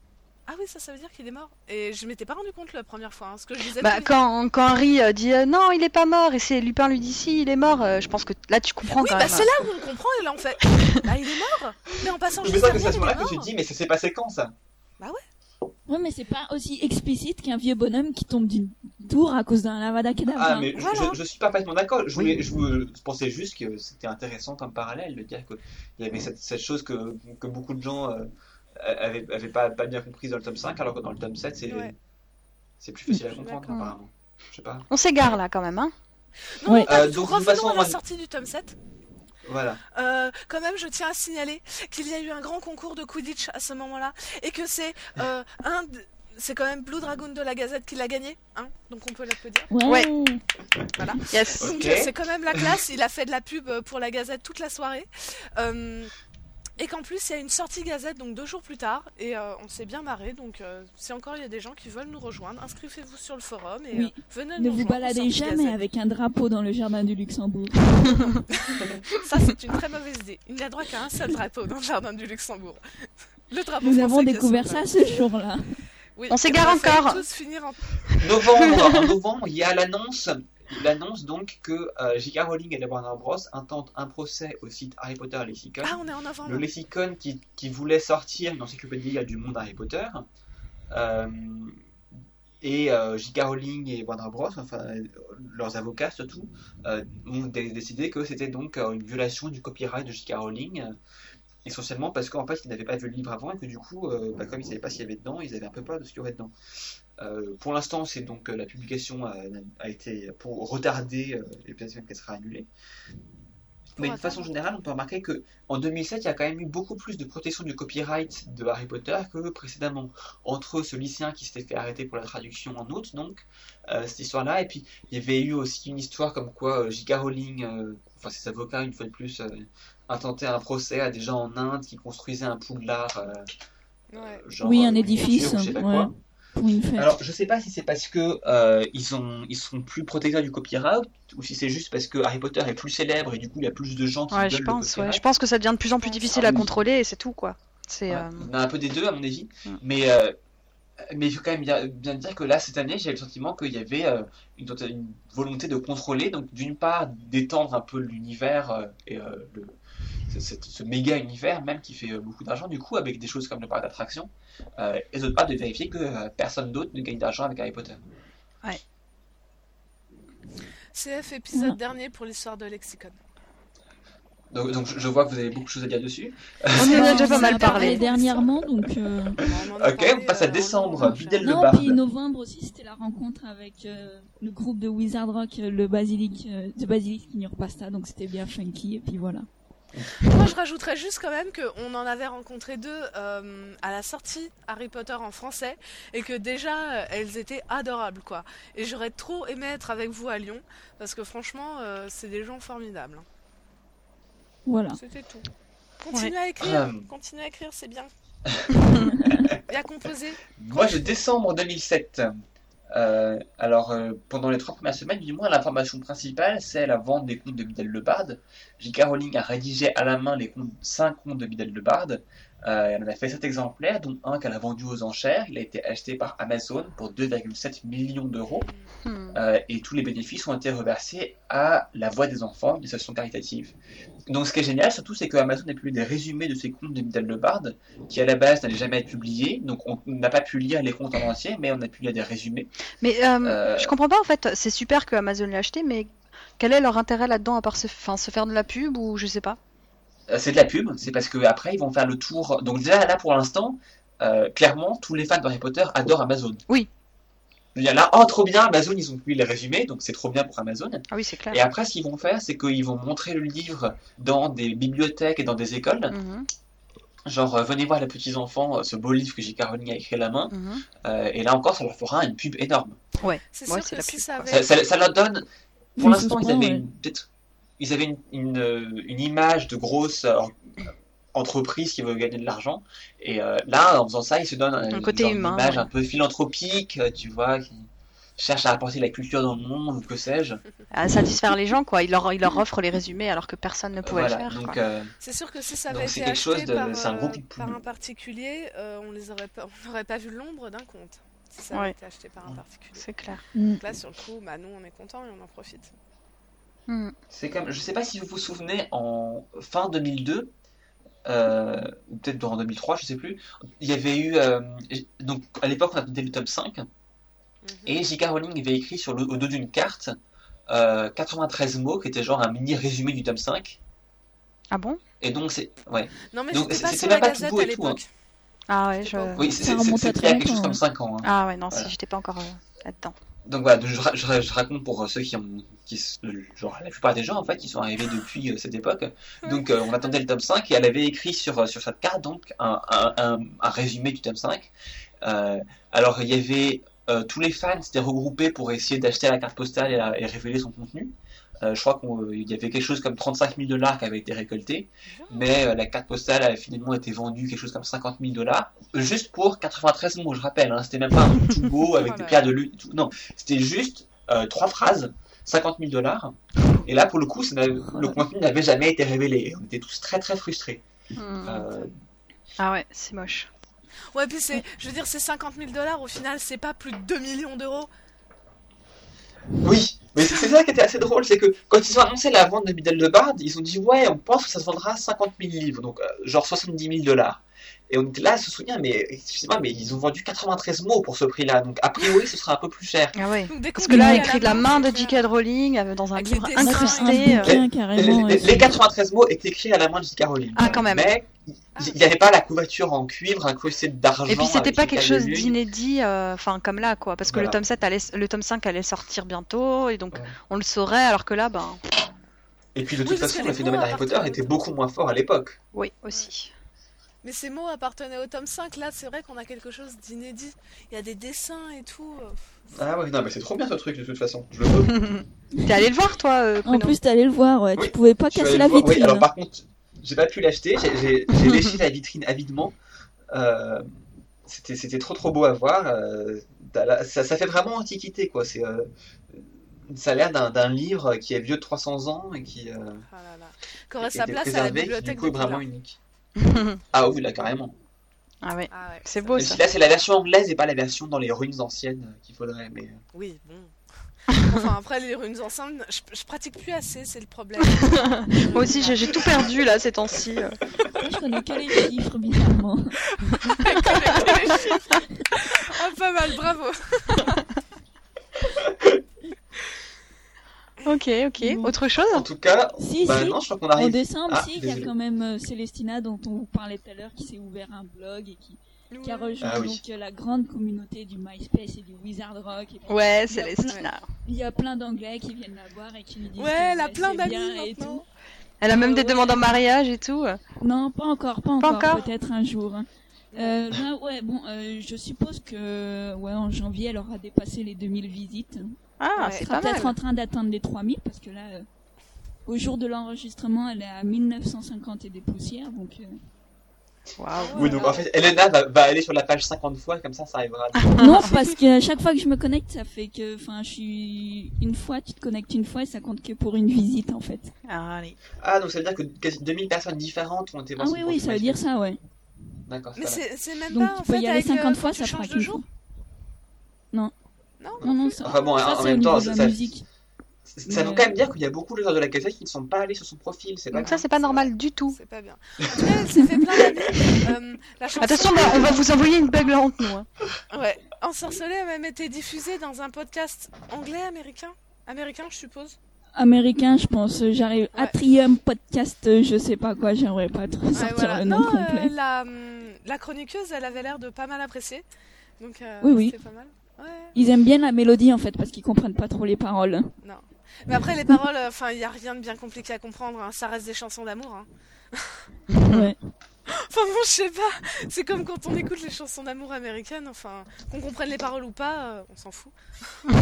Ah oui, ça, ça veut dire qu'il est mort. Et je m'étais pas rendu compte la première fois. hein, ce que je disais. Bah, quand, quand Harry euh, dit euh, non, il est pas mort, et c'est Lupin lui dit si, il est mort, euh, je pense que là tu comprends Oui, quand bah c'est là où on comprend, et là on fait. Bah, il est mort Mais en passant juste c'est vrai que c'est il est que tu te dis mais ça s'est passé quand ça? Bah ouais. Ouais, mais c'est pas aussi explicite qu'un vieux bonhomme qui tombe d'une tour à cause d'un lavada kedavra. Ah, mais je- Voilà. je, je suis parfaitement d'accord. Je, Oui. voulais- je, voulais- je pensais juste que c'était intéressant comme parallèle de dire qu'il y avait cette, cette chose que, que beaucoup de gens avaient, avaient pas, pas bien comprise dans le tome 5, alors que dans le tome 7, c'est Ouais. plus facile à comprendre, apparemment. Je sais pas. On s'égare là quand même, hein. Non, pas Euh, donc, Revenons façon, à la moi- sortie du tome 7. Voilà. Euh, quand même, je tiens à signaler qu'il y a eu un grand concours de Quidditch à ce moment-là et que c'est euh, un, c'est quand même Blue Dragon de la Gazette qui l'a gagné, hein donc on peut l'applaudir. Ouais. Ouais. Yes. Ok. Donc euh, c'est quand même la classe. Il a fait de la pub pour la Gazette toute la soirée. Euh, et qu'en plus, il y a une sortie Gazette donc deux jours plus tard et euh, on s'est bien marré. Donc euh, si encore il y a des gens qui veulent nous rejoindre, inscrivez-vous sur le forum et Oui. euh, venez Ne nous vous rejoindre aux baladez jamais Gazette. avec un drapeau dans le jardin du Luxembourg. Ça, c'est une très mauvaise idée. Il n'y a droit qu'à un seul drapeau dans le jardin du Luxembourg. Le drapeau Nous avons découvert ça ce jour-là. Oui, On s'égare encore. tous finir en... Novembre, en novembre, il y a l'annonce. L'annonce donc que euh, J.K. Rowling et la Warner Bros. intentent un procès au site Harry Potter Lexicon. Ah, on est en novembre. Le lexicon qui, qui voulait sortir une encyclopédie du monde Harry Potter. Euh, et euh, J.K. Rowling et Warner Bros., enfin leurs avocats surtout, ont dé- décidé que c'était donc une violation du copyright de J.K. Rowling, essentiellement parce qu'en fait ils n'avaient pas vu le livre avant et que du coup, euh, bah, comme ils ne savaient pas ce qu'il y avait dedans, ils avaient un peu peur de ce qu'il y aurait dedans. Euh, pour l'instant, c'est donc euh, la publication a, a été pour retarder euh, et peut-être même qu'elle sera annulée. Mais de façon générale, on peut remarquer que en 2007, il y a quand même eu beaucoup plus de protection du copyright de Harry Potter que précédemment. Entre ce lycéen qui s'était fait arrêter pour la traduction en août, donc, euh, cette histoire-là, et puis il y avait eu aussi une histoire comme quoi euh, J.K. Rowling, euh, enfin ses avocats, une fois de plus, euh, intentaient un procès à des gens en Inde qui construisaient un poudlard, euh, Ouais. genre, Oui, un euh, édifice, ou je sais pas ouais. Alors, je sais pas si c'est parce que euh, ils sont ils sont plus protecteurs du copyright ou si c'est juste parce que Harry Potter est plus célèbre et du coup il y a plus de gens qui Ouais, veulent je le pense. Ouais. copyright. Je pense que ça devient de plus en plus difficile Ah à oui. contrôler et c'est tout quoi. C'est. Ouais, euh, On a un peu des deux à mon avis, mais euh, mais il faut quand même bien, bien dire que là cette année j'ai le sentiment qu'il y avait euh, une, une volonté de contrôler, donc d'une part d'étendre un peu l'univers euh, et euh, le, ce, méga univers même qui fait euh, beaucoup d'argent du coup avec des choses comme le parc d'attractions, euh, et d'autre part de vérifier que euh, personne d'autre ne gagne d'argent avec Harry Potter. CF épisode Ouais. dernier pour l'histoire de Lexicon. Donc, donc je je vois que vous avez beaucoup de choses à dire dessus. On en a déjà pas mal parlé. dernièrement, donc. euh, On Ok, parlé, on passe à euh, décembre, cher. le Non, barde. puis novembre aussi, c'était la rencontre avec euh, le groupe de Wizard Rock, euh, le Basilic, euh, de Basilic Ignore Pasta, donc c'était bien funky, et puis voilà. Moi, je rajouterais juste quand même qu'on en avait rencontré deux euh, à la sortie Harry Potter en français et que déjà euh, elles étaient adorables quoi. Et j'aurais trop aimé être avec vous à Lyon parce que franchement, euh, c'est des gens formidables. Voilà. C'était tout. Continuez à écrire, Euh. continuez à écrire, c'est bien. Et à composer. Moi, je décembre 2007. Euh, alors, euh, pendant les trois premières semaines, du moins, l'information principale, c'est la vente des comptes de Bidel le Barde. J.K. Rowling a rédigé à la main les comptes, 5 comptes de Bidel le Barde. Euh, elle en a fait 7 exemplaires, dont un qu'elle a vendu aux enchères. Il a été acheté par Amazon pour 2,7 millions d'euros. hmm. Euh, et tous les bénéfices ont été reversés à la Voix des enfants, une association caritative. Donc, ce qui est génial, surtout, c'est que Amazon a publié des résumés de ces comptes de Bidel le Barde, qui à la base n'allaient jamais être publiés. Donc, on n'a pas pu lire les comptes en entier, mais on a pu lire des résumés. Mais euh, je comprends pas en fait. C'est super que Amazon l'ait acheté, mais quel est leur intérêt là-dedans à part se, se faire de la pub ou je sais pas? Euh, C'est de la pub, c'est parce que après ils vont faire le tour. Donc déjà là pour l'instant, euh, clairement tous les fans d'Harry Potter adorent Amazon. Oui. Il y a là, oh trop bien, Amazon ils ont publié les résumés, donc c'est trop bien pour Amazon. Ah oui, c'est clair. Et après ce qu'ils vont faire, c'est qu'ils vont montrer le livre dans des bibliothèques et dans des écoles. Mhm, Genre euh, venez voir les petits enfants, euh, ce beau livre que J.K. Rowling a écrit à la main. mhm. Euh, et là encore, ça leur fera une pub énorme. C'est Ouais, sûr c'est que la si pub, ça. Ça, ça- ça leur donne. Pour Oui, l'instant, ils avaient ouais. une, peut-être- ils avaient une, une, euh, une image de grosse euh, entreprise qui veut gagner de l'argent. Et euh, là, en faisant ça, ils se donnent euh, Un côté genre humain, une image ouais. un peu philanthropique, euh, tu vois, qui cherche à apporter la culture dans le monde, ou que sais-je. À satisfaire les gens quoi. Ils leur, ils leur offrent les résumés alors que personne ne pouvait Voilà. le faire. Donc, quoi. euh, C'est sûr que si ça Donc avait c'est été quelque chose acheté de- par, c'est un euh, pouce. par un particulier, euh, on les aurait pas, on n'aurait pas vu l'ombre d'un compte. Si ça avait Ouais. été acheté par un particulier. C'est clair. Mm. Donc là, sur le coup, bah, nous, on est contents et on en profite. Hmm. c'est comme, je sais pas si vous vous souvenez, en fin 2002, euh, ou peut-être en 2003, je sais plus. Il y avait eu, euh, donc à l'époque on attendait le tome 5, Mhm. et J.K. Rowling avait écrit sur le, au dos d'une carte euh, 93 mots qui était genre un mini résumé du tome 5. Ah bon? Et donc c'est, ouais, Non, mais Donc, j'étais pas sur la pas tout beau à et tout, hein. l'époque. Ah ouais, C'est je... pas- oui, c'était il y a quelque chose comme hein. 5 ans. hein. Ah ouais, non, Voilà. si j'étais pas encore euh, là-dedans. Donc voilà, je, je raconte pour ceux qui ont, qui, genre la plupart des gens en fait, qui sont arrivés depuis euh, cette époque. Donc euh, on attendait le tome 5 et elle avait écrit sur, euh, sur cette carte donc un, un, un, un résumé du tome 5. Euh, alors il y avait tous les fans s'étaient regroupés pour essayer d'acheter la carte postale et, la- et révéler son contenu. Je crois qu'il y avait quelque chose comme 35 000 dollars qui avaient été récoltés, mais la carte postale a finalement été vendue quelque chose comme 50 000 dollars, juste pour 93 mots, je rappelle. Hein, c'était même pas un tout beau avec des pierres de lune. Non, c'était juste trois phrases, 50 000 dollars. Et là, pour le coup, ça le contenu n'avait jamais été révélé. Et on était tous très très frustrés. Hmm. Euh, Ah ouais, c'est moche. Ouais, puis c'est, je veux dire, c'est 50 000 dollars, au final, c'est pas plus de 2 millions d'euros. Oui, mais c'est c'est ça qui était assez drôle, c'est que quand ils ont annoncé la vente de Middle de Bard, ils ont dit ouais, on pense que ça se vendra 50 000 livres, donc euh, genre 70 000 dollars. Et on était là se souvenir, mais excusez-moi, mais ils ont vendu 93 mots pour ce prix-là, donc a priori ce sera un peu plus cher. Ah ouais. Parce que là, écrit de la main de J.K. Rowling euh, dans un livre incrusté. euh, Les, carrément. les- ouais, les 93 mots étaient écrits à la main de J.K. Rowling. Ah, quand même. Mais il n'y avait pas la couverture en cuivre incrustée d'argent. Et puis c'était pas quelque chose d'inédit, euh, enfin comme là quoi, parce que Voilà. le tome 7 allait, le tome 5 allait sortir bientôt et donc Ouais. on le saurait, alors que là, ben Et puis de toute façon, le phénomène Harry Potter était au- beaucoup moins fort à l'époque. oui aussi. Mais ces mots appartenaient au tome 5, là, c'est vrai qu'on a quelque chose d'inédit. Il y a des dessins et tout. euh, Ah ouais, non, mais c'est trop bien ce truc de toute façon. Je le veux. T'es allé le voir toi, euh, En plus, t'es allé le voir, ouais. Oui, Tu pouvais pas casser la vitrine. Oui, alors par contre, j'ai pas pu l'acheter. J'ai- léché la vitrine avidement. Euh, C'était c'était trop trop beau à voir. Euh, ça, ça fait vraiment antiquité quoi. C'est euh, ça a l'air d'un livre qui est vieux de 300 ans et qui, euh, Ah là là. Qui aurait sa était place à la bibliothèque du coup est vraiment unique. Ah oui, là carrément. Ah ouais, Ah ouais, c'est beau Même ça. si là c'est la version anglaise et pas la version dans les ruines anciennes euh, qu'il faudrait. Mais euh, Oui, bon. enfin, après, les runes anciennes, je, je pratique plus assez, c'est le problème. Moi aussi j'ai tout perdu là ces temps-ci. Moi, je connais que les chiffres, bizarrement. ah, pas mal, bravo. Ok, ok. Bon. Autre chose? En tout cas, Si, bah si. non, je crois qu'on En décembre, Ah, si, il y a quand même euh, Célestina dont on vous parlait tout à l'heure qui s'est ouvert un blog et qui, qui a rejoint Ah oui. donc euh, la grande communauté du MySpace et du Wizard Rock. Et puis, Ouais, Célestina. Il y a plein d'anglais qui viennent la voir et qui lui disent Ouais, que, elle a plein c'est d'amis bien et maintenant. tout. Elle a même Euh, des ouais. demandes en mariage et tout. Non, pas encore, pas Pas encore, encore peut-être un jour. hein. Euh, là, ouais, bon, euh, je suppose que ouais, en janvier, elle aura dépassé les 2000 visites. Ah, Ouais. Elle c'est sera pas peut-être en train d'atteindre les 3000 parce que là, euh, au jour de l'enregistrement, elle est à 1950 et des poussières, donc... euh, Waouh. Oui, donc en fait, Elena va, va aller sur la page 50 fois, comme ça, ça arrivera. Non, parce que chaque fois que je me connecte, ça fait que, enfin, je suis une fois, tu te connectes une fois et ça compte que pour une visite en fait. Ah, allez. Ah, donc ça veut dire que quasi 2000 personnes différentes ont été voir Ah oui, oui, ça veut dire ça, ouais. D'accord, Mais c'est c'est même Donc pas en tu peux fait y aller avec, 50 euh, fois, ça fera qu'une jour. fois. Non, Non, non, non, ça, Enfin bon, ça en même temps, ça- musique. Ça veut quand même dire qu'il y a beaucoup de joueurs de la casette qui ne sont pas allés sur son profil, c'est pas Donc ça, c'est pas normal du tout. C'est pas bien. En tout cas, elle s'est fait plein d'amis. Euh, Attention, bah, on va vous envoyer une buglante, nous. hein. Ouais. Ensorcelé a même été diffusée dans un podcast anglais, américain Américain, je suppose. Américain, je pense. J'arrive. Ouais. Atrium podcast, euh, je sais pas quoi, j'aimerais pas trop Ouais, sortir voilà. le nom Non, complet. euh, la, hum, la chroniqueuse, elle avait l'air de pas mal apprécier. Donc, euh, Oui, oui. c'était pas mal. Ouais. Ils aiment bien la mélodie en fait parce qu'ils comprennent pas trop les paroles. Non. Mais après, les paroles, euh, enfin, il y a rien de bien compliqué à comprendre. hein. Ça reste des chansons d'amour. Hein. ouais. Enfin bon, je sais pas. C'est comme quand on écoute les chansons d'amour américaines. Enfin, qu'on comprenne les paroles ou pas, euh, on s'en fout.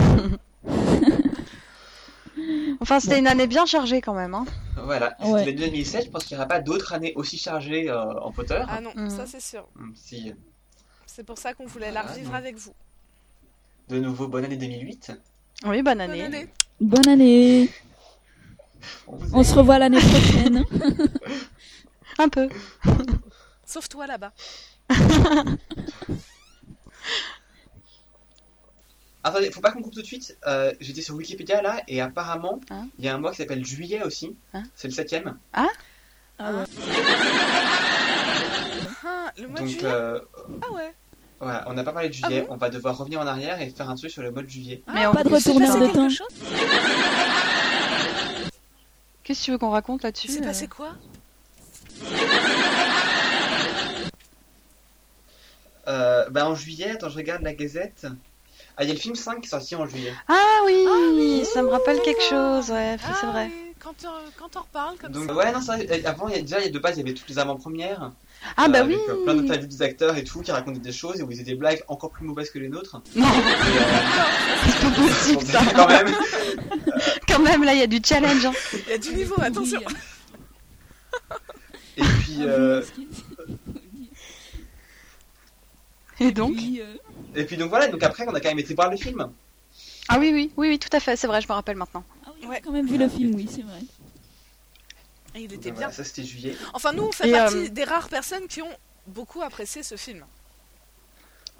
Enfin, c'était une année bien chargée quand même. Hein. Voilà, c'était Ouais. l'année 2007, je pense qu'il n'y aura pas d'autres années aussi chargées euh, en Potter. Ah non, Mhm. ça c'est sûr. Hum, Si, C'est pour ça qu'on voulait la revivre non. avec vous. De nouveau, bonne année 2008. Oui, bonne Bonne année. Bonne année. On se revoit l'année prochaine. Un peu. Sauf toi là-bas. Attendez, faut pas qu'on coupe tout de suite. Euh, J'étais sur Wikipédia là, et apparemment, il Hein y a un mois qui s'appelle juillet aussi. Hein c'est le septième. Ah ouais. Ah, le mois de Donc, juillet euh, Ah ouais. Voilà, on n'a pas parlé de Ah juillet. bon on va devoir revenir en arrière et faire un truc sur le mois de juillet. Mais Ah, on- Pas de retourneur de temps. Qu'est-ce que tu veux qu'on raconte là-dessus Il s'est euh passé quoi? Euh, bah, en juillet, attends, je regarde la gazette. Ah, il y a le film 5 qui est sorti en juillet. Ah oui, Ah oui. ça me rappelle quelque chose, ouais, Ah c'est vrai. oui, Quand on, quand on reparle comme Donc, ça. ouais, non, c'est vrai. euh, Avant, il y a, déjà, il y a de base, il y avait toutes les avant-premières. Ah euh, bah oui Avec euh, plein d'interviews des acteurs et tout, qui racontaient des choses et où ils faisaient des blagues encore plus mauvaises que les nôtres. Non, euh, c'est pas possible ça quand même. Quand même, là, il y a du challenge. hein. Il y a du niveau, attention. Oui, Et puis, euh, ce qui- Et donc Puis, euh, et puis donc voilà, donc après, on a quand même été voir le film. Ah oui, oui, oui, oui, tout à fait, c'est vrai, je me rappelle maintenant. Ah oui, Ouais. quand même vu le film, oui, c'est vrai. Et il était bien. voilà, ça c'était juillet. Enfin, nous, on fait Et, partie euh, des rares personnes qui ont beaucoup apprécié ce film.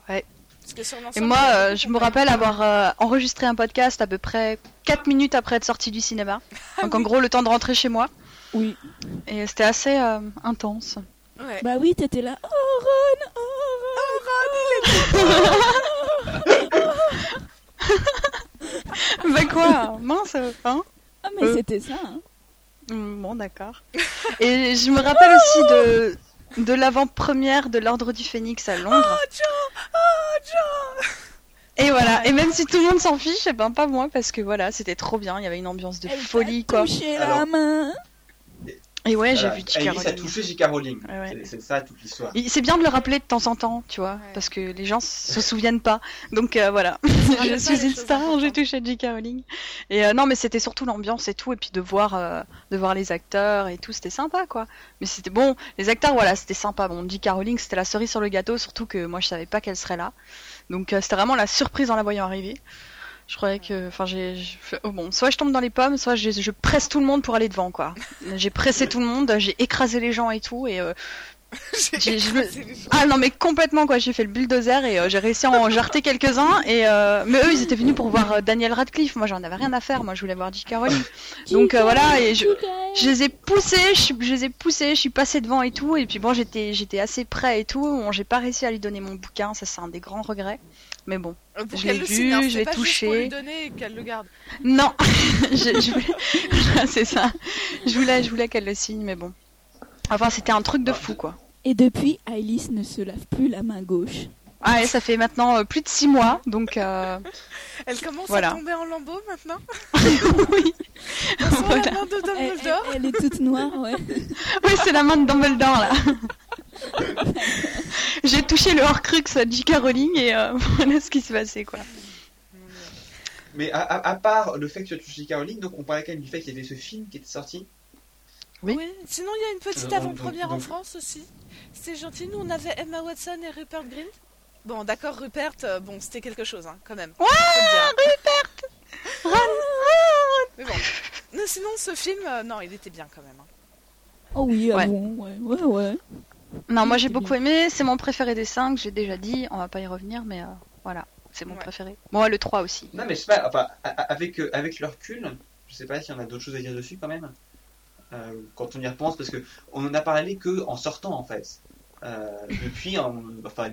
Ouais. Parce que sur Et moi, euh, je me rappelle avoir euh, enregistré un podcast à peu près 4 minutes après être sorti du cinéma. Donc en gros, le temps de rentrer chez moi. Oui. Et c'était assez euh, intense. Ouais. Bah oui, t'étais là. Oh Ron, oh bah quoi? Mince, hein? Ah mais Euh. c'était ça. Hein. Hmm, Bon, d'accord. Et je me rappelle aussi de, de l'avant-première de l'Ordre du Phénix à Londres. Oh, John Oh, John Et voilà, et même si tout le monde s'en fiche, eh ben pas moi, parce que voilà, c'était trop bien, il y avait une ambiance de Elle folie, quoi. touché la Alors. main. Et ouais, j'ai vu J.K. Alice a Rowling. touché J.K. Rowling. Ouais. C'est- ça toute l'histoire. Et C'est bien de le rappeler de temps en temps, tu vois, Ouais. parce que les gens se souviennent pas. Donc euh, voilà, je suis une star, j'ai touché J.K. Rowling. Et euh, non, mais c'était surtout l'ambiance et tout, et puis de voir, euh, de voir les acteurs et tout, c'était sympa, quoi. Mais c'était bon, les acteurs, voilà, c'était sympa. Bon, J.K. Rowling, c'était la cerise sur le gâteau, surtout que moi, je savais pas qu'elle serait là. Donc euh, c'était vraiment la surprise en la voyant arriver. Je croyais que, enfin, j'ai, oh, bon, soit je tombe dans les pommes, soit je, je presse tout le monde pour aller devant, quoi. J'ai pressé tout le monde, j'ai écrasé les gens et tout, et euh, J'ai- je me- ah non mais complètement quoi, j'ai fait le bulldozer et euh, j'ai réussi à en jarter quelques-uns et euh, mais eux ils étaient venus pour voir euh, Daniel Radcliffe, moi j'en avais rien à faire, moi je voulais voir J.K. Rowling. Donc, euh, voilà, et je- Je les ai poussés, je, les ai poussés, je suis passée devant et tout et puis bon j'étais j'étais assez près et tout, bon, j'ai pas réussi à lui donner mon bouquin, ça c'est un des grands regrets. Mais bon, Pour je l'ai vu, signe, hein, je l'ai touché. pour lui donner et qu'elle le garde. non, je, je voulais, c'est ça, je voulais je voulais qu'elle le signe mais bon. Enfin c'était un truc de fou quoi. Et depuis, Alice ne se lave plus la main gauche. Ah et ça fait maintenant euh, plus de six mois donc euh, Elle commence Voilà. à tomber en lambeaux maintenant. oui. On sent Voilà. la main de Elle, elle- Dumbledore. elle est toute noire, ouais. Oui, c'est la main de Dumbledore là. J'ai touché le Horcrux à J.K. Rowling et euh, voilà ce qui s'est passé quoi. Mais à, à- à part le fait que tu as touché J.K. Rowling, donc on parlait quand même du fait qu'il y avait ce film qui était sorti. Oui. Oui. Sinon, il y a une petite Euh, avant-première en France aussi. C'était gentil. Nous, on avait Emma Watson et Rupert Grint. Bon, d'accord, Rupert, euh, bon, c'était quelque chose, hein, quand même. Ouais. Ron, Ron. Mais bon. Non, sinon, ce film, euh, non, il était bien quand même. hein. Oh oui, Ouais. avouons, ouais, ouais, ouais. Non, moi j'ai beaucoup aimé, c'est mon préféré des 5, j'ai déjà dit, on va pas y revenir mais euh, voilà, c'est mon Ouais. préféré. Bon, le 3 aussi. Non, mais je sais pas, enfin, a- a- avec, euh, avec le recul, je sais pas s'il y en a d'autres choses à dire dessus quand même. Euh, quand on y repense, parce que on en a parlé que en sortant en fait. Euh, depuis, enfin,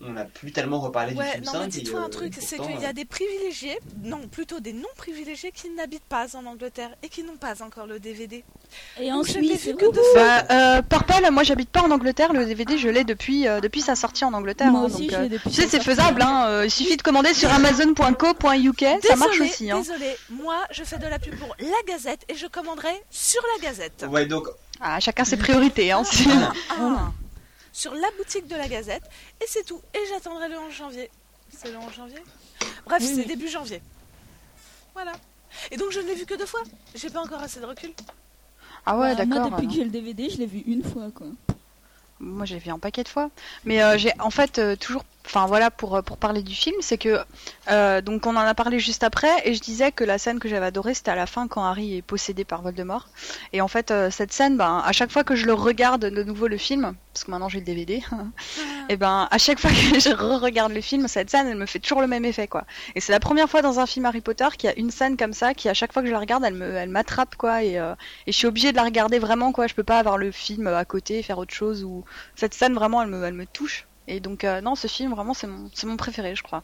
on n'a plus tellement reparlé du film non, 5. mais dis-toi un euh, truc, c'est qu'il y a euh, des privilégiés, non, plutôt des non-privilégiés qui n'habitent pas en Angleterre et qui n'ont pas encore le DVD. Et en Suisse, que fois. Bah, euh, Purple, moi j'habite pas en Angleterre, le DVD je l'ai depuis, euh, depuis sa sortie en Angleterre. Moi hein, aussi, donc, je euh, l'ai depuis tu sais, sa c'est faisable, hein, euh, il suffit de commander sur amazon.co.uk, ça marche aussi. Hein. désolée, moi je fais de la pub pour la Gazette et je commanderai sur la Gazette. Ouais, donc, Ah, chacun ses priorités. Hein, c'est- Ah, sur la boutique de la Gazette et c'est tout. Et j'attendrai le 11 janvier. C'est le 11 janvier Bref, Oui, c'est oui. début janvier. Voilà. Et donc je ne l'ai vu que deux fois. J'ai pas encore assez de recul. Ah ouais, Bah, Moi, d'accord. depuis euh, que j'ai le DVD, je l'ai vu une fois, quoi. Moi, j'ai vu un paquet de fois. Mais euh, j'ai en fait euh, toujours. Enfin voilà pour pour parler du film, c'est que euh, donc on en a parlé juste après et je disais que la scène que j'avais adorée c'était à la fin quand Harry est possédé par Voldemort. Et en fait euh, cette scène, ben à chaque fois que je le regarde de nouveau le film, parce que maintenant j'ai le DVD, et ben à chaque fois que je re-regarde le film, cette scène elle me fait toujours le même effet quoi. Et c'est la première fois dans un film Harry Potter qu'il y a une scène comme ça qui à chaque fois que je la regarde elle me elle m'attrape quoi et, euh, et je suis obligée de la regarder vraiment quoi. Je peux pas avoir le film à côté faire autre chose ou cette scène vraiment elle me elle me touche. Et donc, euh, non, ce film, vraiment, c'est mon, c'est mon préféré, je crois.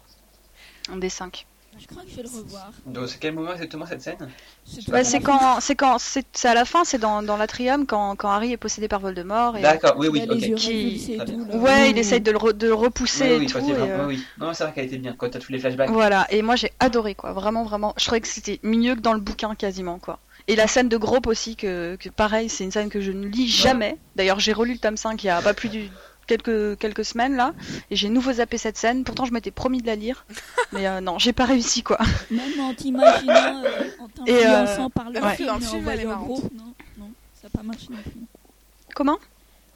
Un des cinq. Je crois que je vais le revoir. Donc, c'est quel moment exactement cette scène? C'est Ouais, c'est quand, c'est quand, c'est, c'est à la fin, c'est dans, dans l'atrium quand, quand Harry est possédé par Voldemort. Et... D'accord, oui, oui, Il Qui- tout. Ouais, Oui, il oui, essaye de le, re- de le repousser Oui, oui, et tout. et, euh, oui. Non, c'est vrai qu'elle était bien quand t'as tous les flashbacks. Voilà, et moi j'ai adoré quoi, vraiment vraiment. Je trouvais que c'était mieux que dans le bouquin quasiment quoi. Et la scène de Grope aussi, que, que pareil, c'est une scène que je ne lis jamais. D'ailleurs, j'ai relu le tome 5 il y a pas plus de quelques, quelques semaines là, et j'ai nouveau zappé cette scène. Pourtant, je m'étais promis de la lire, mais euh, non, j'ai pas réussi quoi. Même en t'imaginant, euh, en euh, t'influençant par le ouais. film, Dans le et en film, elle est voyant marrante. Groupe, non, non, ça n'a pas marché non plus. Comment?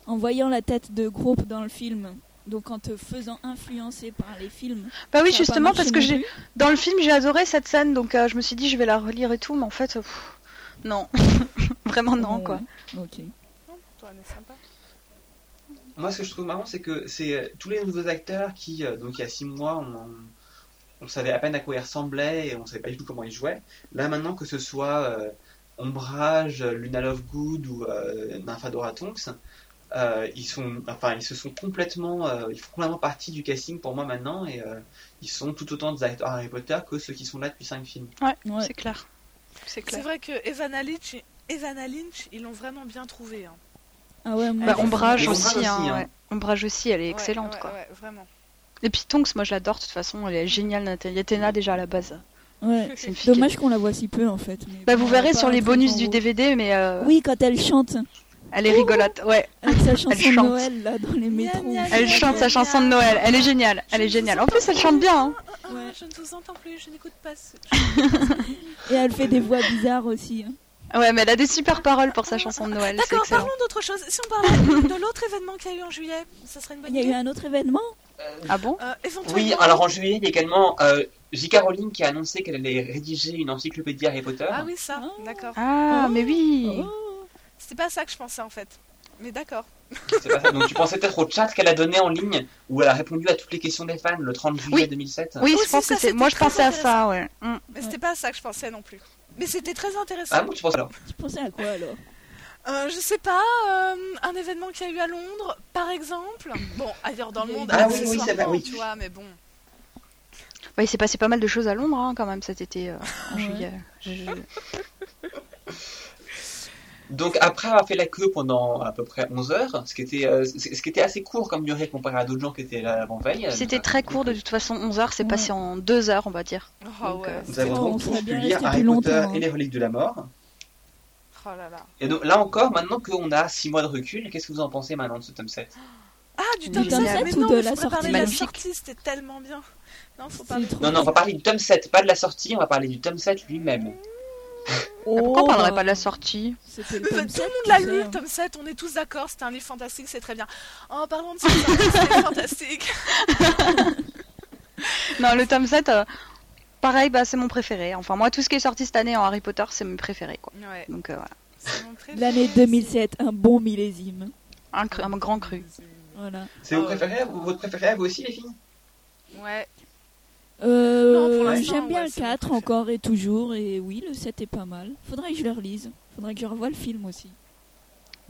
En voyant la tête de groupe dans le film, donc en te faisant influencer par les films. Bah oui, justement, parce que j'ai dans le film j'ai adoré cette scène, donc euh, je me suis dit je vais la relire et tout, mais en fait, pff, non, vraiment non Ouais, quoi. Ok. Toi, elle est sympa. Moi, ce que je trouve marrant, c'est que c'est euh, tous les nouveaux acteurs qui, euh, donc il y a six mois, on, on savait à peine à quoi ils ressemblaient et on savait pas du tout comment ils jouaient. Là, maintenant, que ce soit euh, Ombrage, Luna Lovegood ou euh, Nymphadora Tonks, euh, ils sont, enfin, ils se sont complètement, euh, ils font complètement partie du casting pour moi maintenant et euh, ils sont tout autant des acteurs Harry Potter que ceux qui sont là depuis cinq films. Ouais. C'est clair, c'est vrai que Evanna Lynch, Evanna Lynch, ils l'ont vraiment bien trouvé. Hein. Ah ouais, moi, Bah, Ombrage aussi, hein, aussi, hein. ouais. Ombrage aussi, elle est excellente ouais, quoi. Ouais, vraiment. Et puis Tonks, moi je l'adore de toute façon, elle est géniale. Nathalie Athéna déjà à la base. Ouais. C'est Dommage qu'on la voit si peu en fait. mais Bah vous elle verrez sur les bonus du. DVD, mais euh, Oui, quand elle chante elle est rigolote. Ouais, avec sa chanson de chante. Noël là dans les métros. elle chante sa chanson de. Noël. Elle est géniale, elle est géniale. En plus, elle chante bien. hein. Ouais. Je ne vous entends plus, je n'écoute pas. ce- Et elle fait des voix bizarres aussi. hein. Ouais, mais elle a des super paroles pour sa chanson de Noël. D'accord, parlons d'autre chose. Si on parlait de l'autre événement qu'il y a eu en juillet, ça serait une bonne Il y a eu idée. un autre événement Ah bon? Euh. Oui, alors en juillet, il y a également euh, J.K. Rowling qui a annoncé qu'elle allait rédiger une encyclopédie Harry Potter. Ah oui, ça, Ah. d'accord. Ah, Oh. mais oui. Oh. C'était pas ça que je pensais en fait. Mais d'accord. C'est pas ça. Donc tu pensais peut-être au chat qu'elle a donné en ligne où elle a répondu à toutes les questions des fans le 30 juillet Oui. 2007. Oui, je pense ça, que c'est. Moi, je pensais à ça, ouais. Mm. Mais c'était pas ça que je pensais non plus. Mais c'était très intéressant. Ah bon, tu penses alors Tu pensais à quoi alors Euh, je sais pas, euh, un événement qu'il y a eu à Londres, par exemple. Bon, ailleurs dans le monde, Ah oui, oui, vrai, oui. tu vois, mais bon. Il s'est passé pas mal de choses à Londres hein, quand même cet été euh, en Ouais. juillet. Je- Donc après avoir fait la queue pendant à peu près 11 heures, ce qui était, euh, ce qui était assez court comme durée comparé à d'autres gens qui étaient là avant-veille. C'était Donc, très court de toute façon. 11 heures, c'est Ouais. passé en 2 heures, on va dire. Oh Donc, ouais. euh, Nous c'est avons on donc tous pu lire Harry Potter hein. et les reliques de la mort. Oh là là. Et donc là encore, maintenant qu'on a 6 mois de recul, qu'est-ce que vous en pensez maintenant de ce tome 7 Ah, du tome tome 7, sept mais ou de la sortie parler de la Magnifique? sortie, c'était tellement bien. Non, faut pas. Non, non, on va parler du tome 7, pas de la sortie, on va parler du tome 7 lui-même. Ah, pourquoi on Oh, parlerait bah, pas de la sortie C'était le tout 7, le monde l'a lu, hein. le tome 7, on est tous d'accord, c'était un livre fantastique, c'est très bien. En parlant de ça, c'est fantastique. Non, le tome 7, euh, pareil, bah, c'est mon préféré. Enfin, moi, tout ce qui est sorti cette année en Harry Potter, c'est mes préférés, quoi. Ouais, Donc, euh, voilà. mon préféré. L'année 2007, un bon millésime. Un, cru- un grand cru. Voilà. C'est vos ouais. préférés, vous- votre préféré à vous aussi les filles? Ouais, Euh, J'aime bien ouais, le c'est mon 4 préféré. encore et toujours. Et oui, le 7 est pas mal. Faudrait que je le relise. Faudrait que je revoie le film aussi.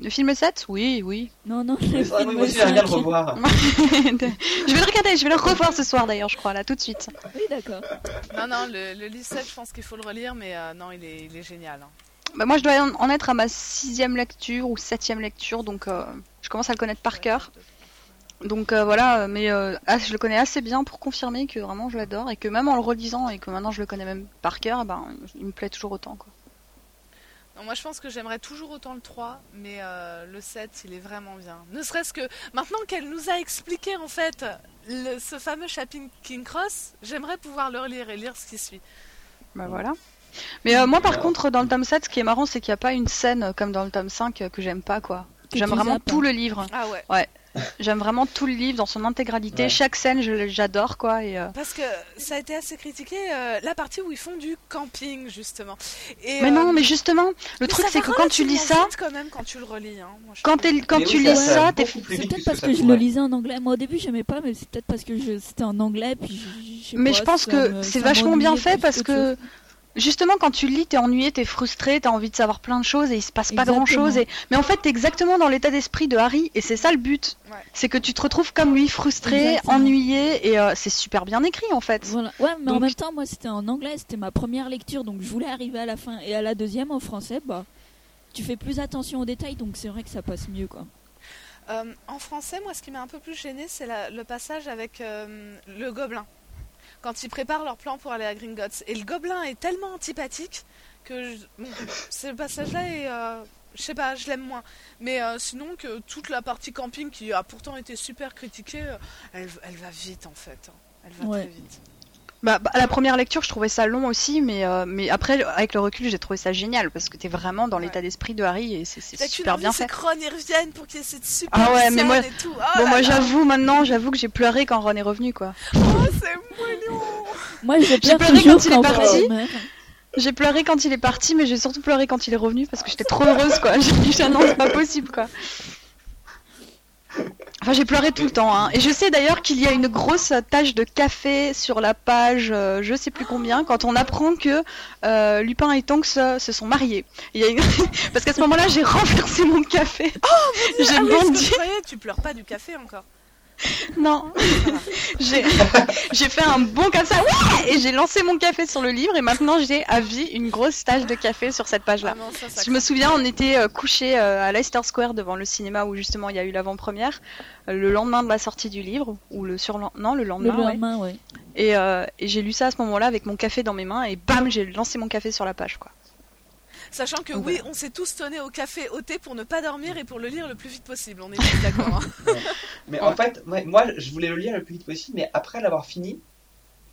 Le film 7 Oui, oui. Non, non, le film j'aimerais bien le 5. revoir. je vais le regarder, je vais le revoir ce soir d'ailleurs, je crois, là, tout de suite. Oui, d'accord. non, non, le, le livre 7, je pense qu'il faut le relire, mais euh, non, il est, il est génial. hein. Bah, moi, je dois en- en être à ma sixième lecture ou septième lecture, donc euh, je commence à le connaître par cœur. Donc euh, voilà, mais euh, ah, je le connais assez bien pour confirmer que vraiment je l'adore et que même en le relisant et que maintenant je le connais même par cœur, ben, il me plaît toujours autant. Quoi. Non, moi, je pense que j'aimerais toujours autant le 3, mais euh, le 7, il est vraiment bien. Ne serait-ce que maintenant qu'elle nous a expliqué, en fait, le- ce fameux Shopping King Cross, j'aimerais pouvoir le relire et lire ce qui suit. Bah voilà. Mais euh, moi par contre dans le tome 7 ce qui est marrant c'est qu'il n'y a pas une scène comme dans le tome 5 euh, que j'aime pas quoi. J'aime vraiment zappes. tout le livre. Ah ouais. J'aime vraiment tout le livre dans son intégralité. Ouais. Chaque scène, je- j'adore quoi. Et, euh, Parce que ça a été assez critiqué, euh, la partie où ils font du camping, justement. Et, Mais euh, non, mais justement, le mais truc c'est que quand tu lis ça, quand même quand tu le relis. Hein, moi, quand, tu oui, lis ça- plus C'est peut-être parce que je le lisais en anglais. Moi au début j'aimais pas, mais c'est peut-être parce que je... c'était en anglais. Puis je- je sais Mais pas, je pense que c'est vachement bien fait parce que chose. Justement quand tu le lis, t'es ennuyé, t'es frustré, t'as envie de savoir plein de choses et il se passe pas Exactement. grand chose. Et... Mais en fait, t'es exactement dans l'état d'esprit de Harry et c'est ça le but. Ouais. C'est que tu te retrouves comme lui, frustré, Exactement. ennuyé et euh, c'est super bien écrit en fait. Voilà. Ouais, mais en même temps, moi c'était en anglais, c'était ma première lecture, donc je voulais arriver à la fin. Et à la deuxième, en français, bah, tu fais plus attention aux détails, donc c'est vrai que ça passe mieux, quoi. Euh, en français, moi, ce qui m'a un peu plus gêné, c'est la- le passage avec euh, le gobelin. Quand ils préparent leur plan pour aller à Gringotts. Et le gobelin est tellement antipathique que je- bon, ce passage-là est. euh, je sais pas, je l'aime moins. Mais euh, sinon, que toute la partie camping qui a pourtant été super critiquée, euh, elle, elle va vite en fait. hein. Elle va Ouais. très vite. Bah, bah, à la première lecture, je trouvais ça long aussi, mais, euh, mais après, avec le recul, j'ai trouvé ça génial parce que t'es vraiment dans Ouais. l'état d'esprit de Harry et c'est super bien fait. c'est que Ron y revienne pour qu'il y ait cette super Ah ouais, mais moi- et tout. Oh Bon, là moi j'avoue maintenant, j'avoue que j'ai pleuré quand Ron est revenu quoi. Oh, c'est mignon. Moi pleure pleuré quand il est parti. J'ai pleuré quand il est parti, mais j'ai surtout pleuré quand il est revenu parce que j'étais trop heureuse quoi. J'ai dit, ah non, c'est pas possible quoi. Enfin, j'ai pleuré tout le temps. Hein. Et je sais d'ailleurs qu'il y a une grosse tache de café sur la page, euh, je sais plus combien, quand on apprend que euh, Lupin et Tonks euh, se sont mariés. Il y a une... Parce qu'à ce moment-là, j'ai renversé mon café. j'ai Ah bondi. tu pleures pas du café encore. Non, j'ai j'ai fait un bond comme ça, ouais et j'ai lancé mon café sur le livre et maintenant j'ai à vie une grosse tache de café sur cette page-là. Ah ça, ça Je me souviens, on était euh, couchés euh, à Leicester Square devant le cinéma où justement il y a eu l'avant-première, euh, le lendemain de la sortie du livre, ou le surlendemain, non le Le lendemain, ouais. lendemain, ouais. Et, euh, et j'ai lu ça à ce moment-là avec mon café dans mes mains et bam, j'ai lancé mon café sur la page quoi. Sachant que oui, on s'est tous tenus au café au thé pour ne pas dormir et pour le lire le plus vite possible. On est tous d'accord. hein. Mais en fait, moi, moi, je voulais le lire le plus vite possible, mais après l'avoir fini,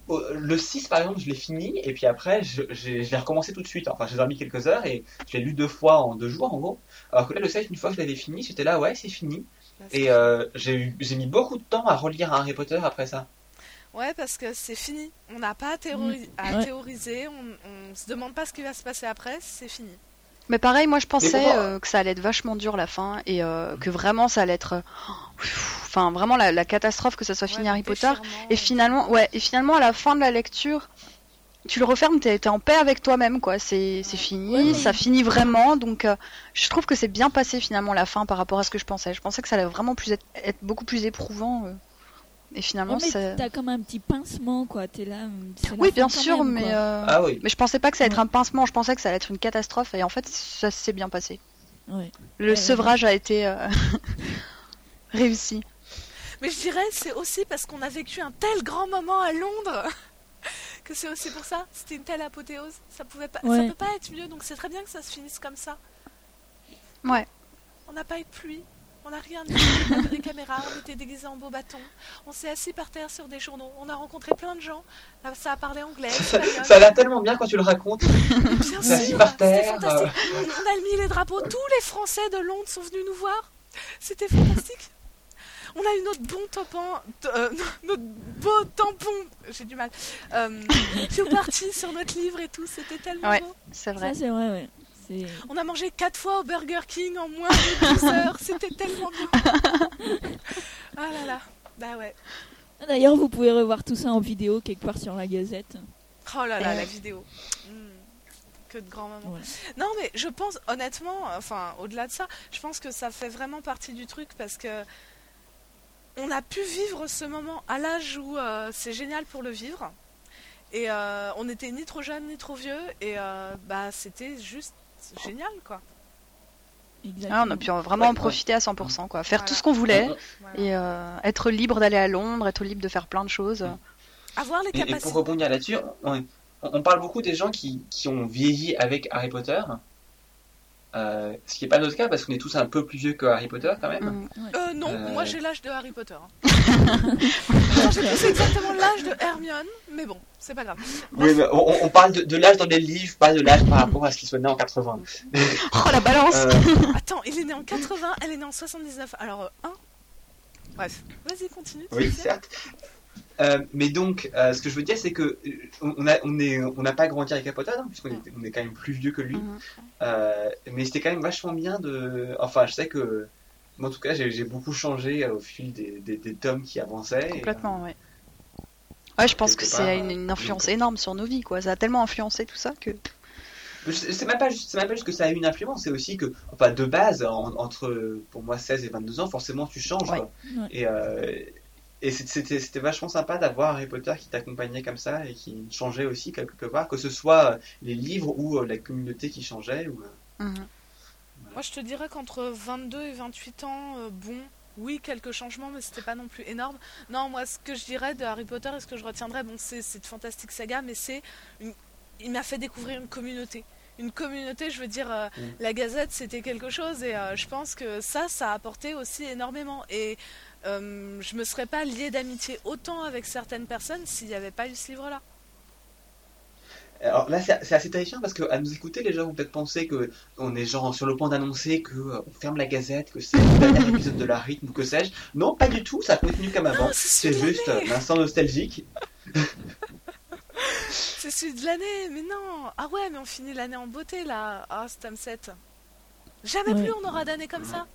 le 6 par exemple, je l'ai fini, et puis après, je, l'ai recommencé tout de suite. Enfin, j'ai dormi quelques heures et je l'ai lu deux fois en deux jours en gros. Alors que là, le 7, une fois que je l'avais fini, j'étais là, ouais, c'est fini. Et euh, j'ai eu- j'ai mis beaucoup de temps à relire Harry Potter après ça. Ouais, parce que c'est fini. On n'a pas à, théori- à Ouais. théoriser. On, on se demande pas ce qui va se passer après. C'est fini. Mais pareil, moi je pensais euh, que ça allait être vachement dur la fin et euh, que vraiment ça allait être, euh, enfin vraiment la, la catastrophe que ça soit fini Ouais, Harry Potter. Et finalement, ouais, et finalement à la fin de la lecture, tu le refermes, t'es t'es en paix avec toi-même, quoi. C'est c'est fini, Ouais, ça finit vraiment. Donc, euh, je trouve que c'est bien passé finalement la fin par rapport à ce que je pensais. Je pensais que ça allait vraiment plus être, être beaucoup plus éprouvant. euh. Et finalement, Ouais, mais c'est. t'as comme un petit pincement, quoi. T'es là. la Oui, bien sûr, même, mais euh, Ah oui. mais je pensais pas que ça allait être un pincement. Je pensais que ça allait être une catastrophe. Et en fait, ça s'est bien passé. Ouais. Le Ouais, sevrage a été euh, réussi. Mais je dirais c'est aussi parce qu'on a vécu un tel grand moment à Londres que c'est aussi pour ça. C'était une telle apothéose. Ça pouvait pas, ça peut pas être mieux. Donc c'est très bien que ça se finisse comme ça. Ouais. On n'a pas eu de pluie. On n'a rien dit. Des caméras. On était déguisés en beaux bâtons. On s'est assis par terre sur des journaux. On a rencontré plein de gens. Là, Ça a parlé anglais. Ça, ça a l'air tellement bien quand tu le racontes. Bien sûr, par c'était terre, fantastique. On a mis les drapeaux. Tous les Français de Londres sont venus nous voir. C'était fantastique. On a eu notre bon tampon, euh, notre beau tampon, j'ai du mal, euh, au parti sur notre livre et tout, c'était tellement Ouais. beau. C'est vrai. C'est vrai, ouais. On a mangé quatre fois au Burger King en moins de 12 heures, c'était tellement bien. Ah là là, bah ouais. D'ailleurs, vous pouvez revoir tout ça en vidéo quelque part sur la Gazette. Oh là là, Euh. la vidéo. Mm. Que de grands moments. Ouais. Non, mais je pense, honnêtement, enfin, au-delà de ça, je pense que ça fait vraiment partie du truc parce que on a pu vivre ce moment à l'âge où euh, c'est génial pour le vivre. Et euh, on n'était ni trop jeune ni trop vieux. Et bah, c'était juste génial, quoi. Ah, on a pu vraiment en Ouais, profiter à 100%, quoi. Faire Voilà. tout ce qu'on voulait Voilà. et euh, être libre d'aller à Londres, être libre de faire plein de choses. Avoir les Et, et pour capacités. rebondir là-dessus, on, on parle beaucoup des gens qui, qui ont vieilli avec Harry Potter. Euh, ce qui n'est pas notre cas parce qu'on est tous un peu plus vieux que Harry Potter quand même. Mm. Euh, non, Euh. moi j'ai l'âge de Harry Potter. hein. J'ai exactement l'âge de Hermione, mais bon, c'est pas grave. Oui, mais on, on parle de, de l'âge dans les livres, pas de l'âge par rapport à ce qui soit né en 80. Oh la balance Euh, Attends, il est né en 80, elle est née en 79. Alors, euh, un Bref, vas-y, continue. Oui, certes. Euh, mais donc, euh, ce que je veux dire, c'est que euh, on a, on est, on n'a pas grandi avec Harry Potter, hein, puisqu'on est, on est quand même plus vieux que lui. Mhm. Euh, mais c'était quand même vachement bien de. Enfin, je sais que, moi, en tout cas, j'ai beaucoup changé euh, au fil des, des, des tomes qui avançaient. et, Complètement, ouais. Ouais, je pense que c'est part, une, une influence énorme sur nos vies, quoi. Ça a tellement influencé tout ça que. C'est même pas juste, c'est même pas juste que ça a eu une influence, c'est aussi que, enfin, de base, en- entre, pour moi, 16 et 22 ans, forcément, tu changes. Ouais. quoi. Ouais. Et, euh, et c'était vachement sympa d'avoir Harry Potter qui t'accompagnait comme ça et qui changeait aussi quelque part, que ce soit euh, les livres ou euh, la communauté qui changeait. Ou, euh, Mhm. Moi, je te dirais qu'entre 22 et 28 ans, euh, bon, oui, quelques changements, mais c'était pas non plus énorme. Non, moi, ce que je dirais de Harry Potter et ce que je retiendrai, bon, c'est de Fantastic Saga, mais c'est. une- Il m'a fait découvrir une communauté. Une communauté, je veux dire, euh, Mm. la Gazette, c'était quelque chose, et euh, je pense que ça, ça a apporté aussi énormément. Et euh, je me serais pas liée d'amitié autant avec certaines personnes s'il n'y avait pas eu ce livre-là. Alors là, c'est assez terrifiant parce que à nous écouter, les gens vont peut-être penser que on est genre sur le point d'annoncer que euh, on ferme la Gazette, que c'est le dernier épisode de la rythme ou que sais-je. Non, pas du tout. Ça continue comme avant. C'est juste euh, l'instant nostalgique. C'est celui de l'année, mais non Ah ouais, mais on finit l'année en beauté, là Ah, tome 7. Jamais Ouais. plus on aura d'années comme ça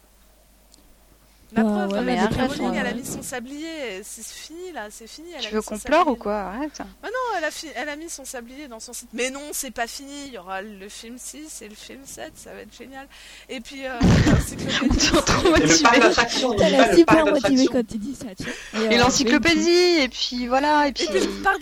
La Bah, preuve, ouais, mais Caroline, elle a mis son sablier, c'est fini, là, c'est fini. elle Tu veux qu'on pleure ou quoi? Arrête. Non, elle a, fi- elle a mis son sablier dans son site. Mais non, c'est pas fini, il y aura le film 6 et le film 7, ça va être génial. Et puis, euh, l'encyclopédie. Le super parc motivé d'attractions. quand tu dis ça, tu vois. Et euh, l'encyclopédie, et puis voilà, et puis. Et puis le parc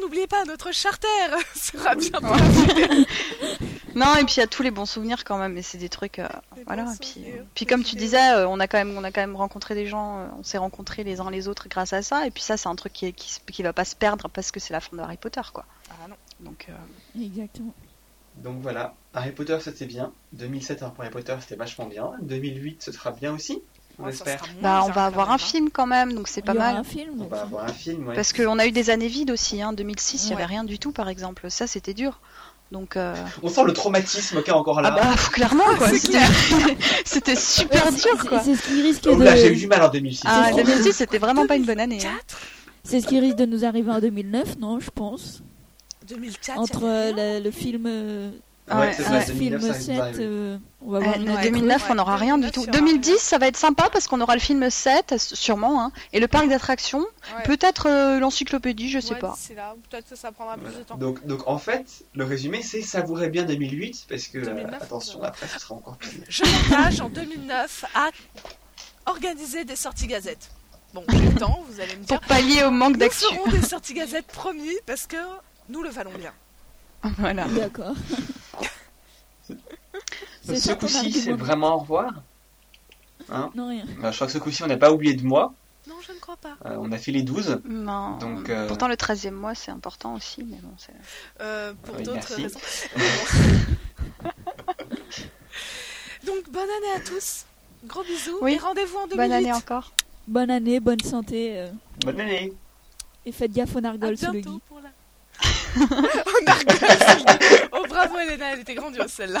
n'oubliez pas, notre charter sera bientôt Non, et puis il y a tous les bons souvenirs quand même, et c'est des trucs. euh, voilà, et puis, des comme tu disais, euh, on a quand même, on a quand même rencontré des gens, euh, on s'est rencontrés les uns les autres grâce à ça, et puis ça, c'est un truc qui, qui, s- qui va pas se perdre parce que c'est la fin de Harry Potter, quoi. Ah non. Donc, euh, Exactement. Donc voilà, Harry Potter c'était bien. 2007 pour Harry Potter c'était vachement bien. 2008 ce sera bien aussi, on Ouais, espère. bah, on va avoir un hein. film quand même, donc c'est pas mal. un film. On va avoir un film, ouais. Parce qu'on a eu des années vides aussi, hein. 2006, il y avait Ouais. rien du tout, par exemple. Ça, c'était dur. Donc, euh, On sent le traumatisme qu'il y a encore ah là. bah, clairement, quoi. C'était super dur, c'est- quoi. C'est ce qui risque Oh là, j'ai eu de. du mal en 2006. Ah, c'est- 2006, c'était vraiment pas une bonne année. hein. 2004 C'est ce qui risque de nous arriver en 2009, non, je pense. 2004 Entre euh, le, le film, euh, Ouais, Ouais, c'est ouais. ça, le 2009, film ça risque 7, d'arriver. euh, on va Euh, voir autre 2009, ouais, on n'aura rien du 2009, tout. il y aura 2010, ça va être sympa parce qu'on aura le film 7, sûrement, hein, et le parc d'attractions. Ouais. Peut-être euh, l'encyclopédie, je sais Ouais, pas. peut-être que ça prendra plus de temps. Donc, donc en fait, le résumé c'est savourer bien 2008 parce que 2009, euh, attention après ce sera encore pire. Je m'engage en 2009 à organiser des sorties gazettes. Bon, j'ai le temps, vous allez me dire. Pour pallier au manque Nous d'actu. ferons des sorties gazettes promis parce que nous le valons bien. Voilà. D'accord. Ce coup-ci c'est vraiment au revoir. Hein Non, rien. Bah, je crois que ce coup-ci on n'a pas oublié de moi. Non, je ne crois pas. Euh, on a fait les 12. Non. Donc, euh, Pourtant, le 13e mois, c'est important aussi, mais bon, c'est. Euh, pour Oui, d'autres merci. raisons. Donc, bonne année à tous. Gros bisous. Oui. Et rendez-vous en 2008. Bonne année encore. Bonne année, bonne santé. euh, Bonne année. et faites gaffe aux À nargoles sous le bientôt gui. pour la. oh, nargueuse. oh, bravo, Elena, elle était grandiose celle-là.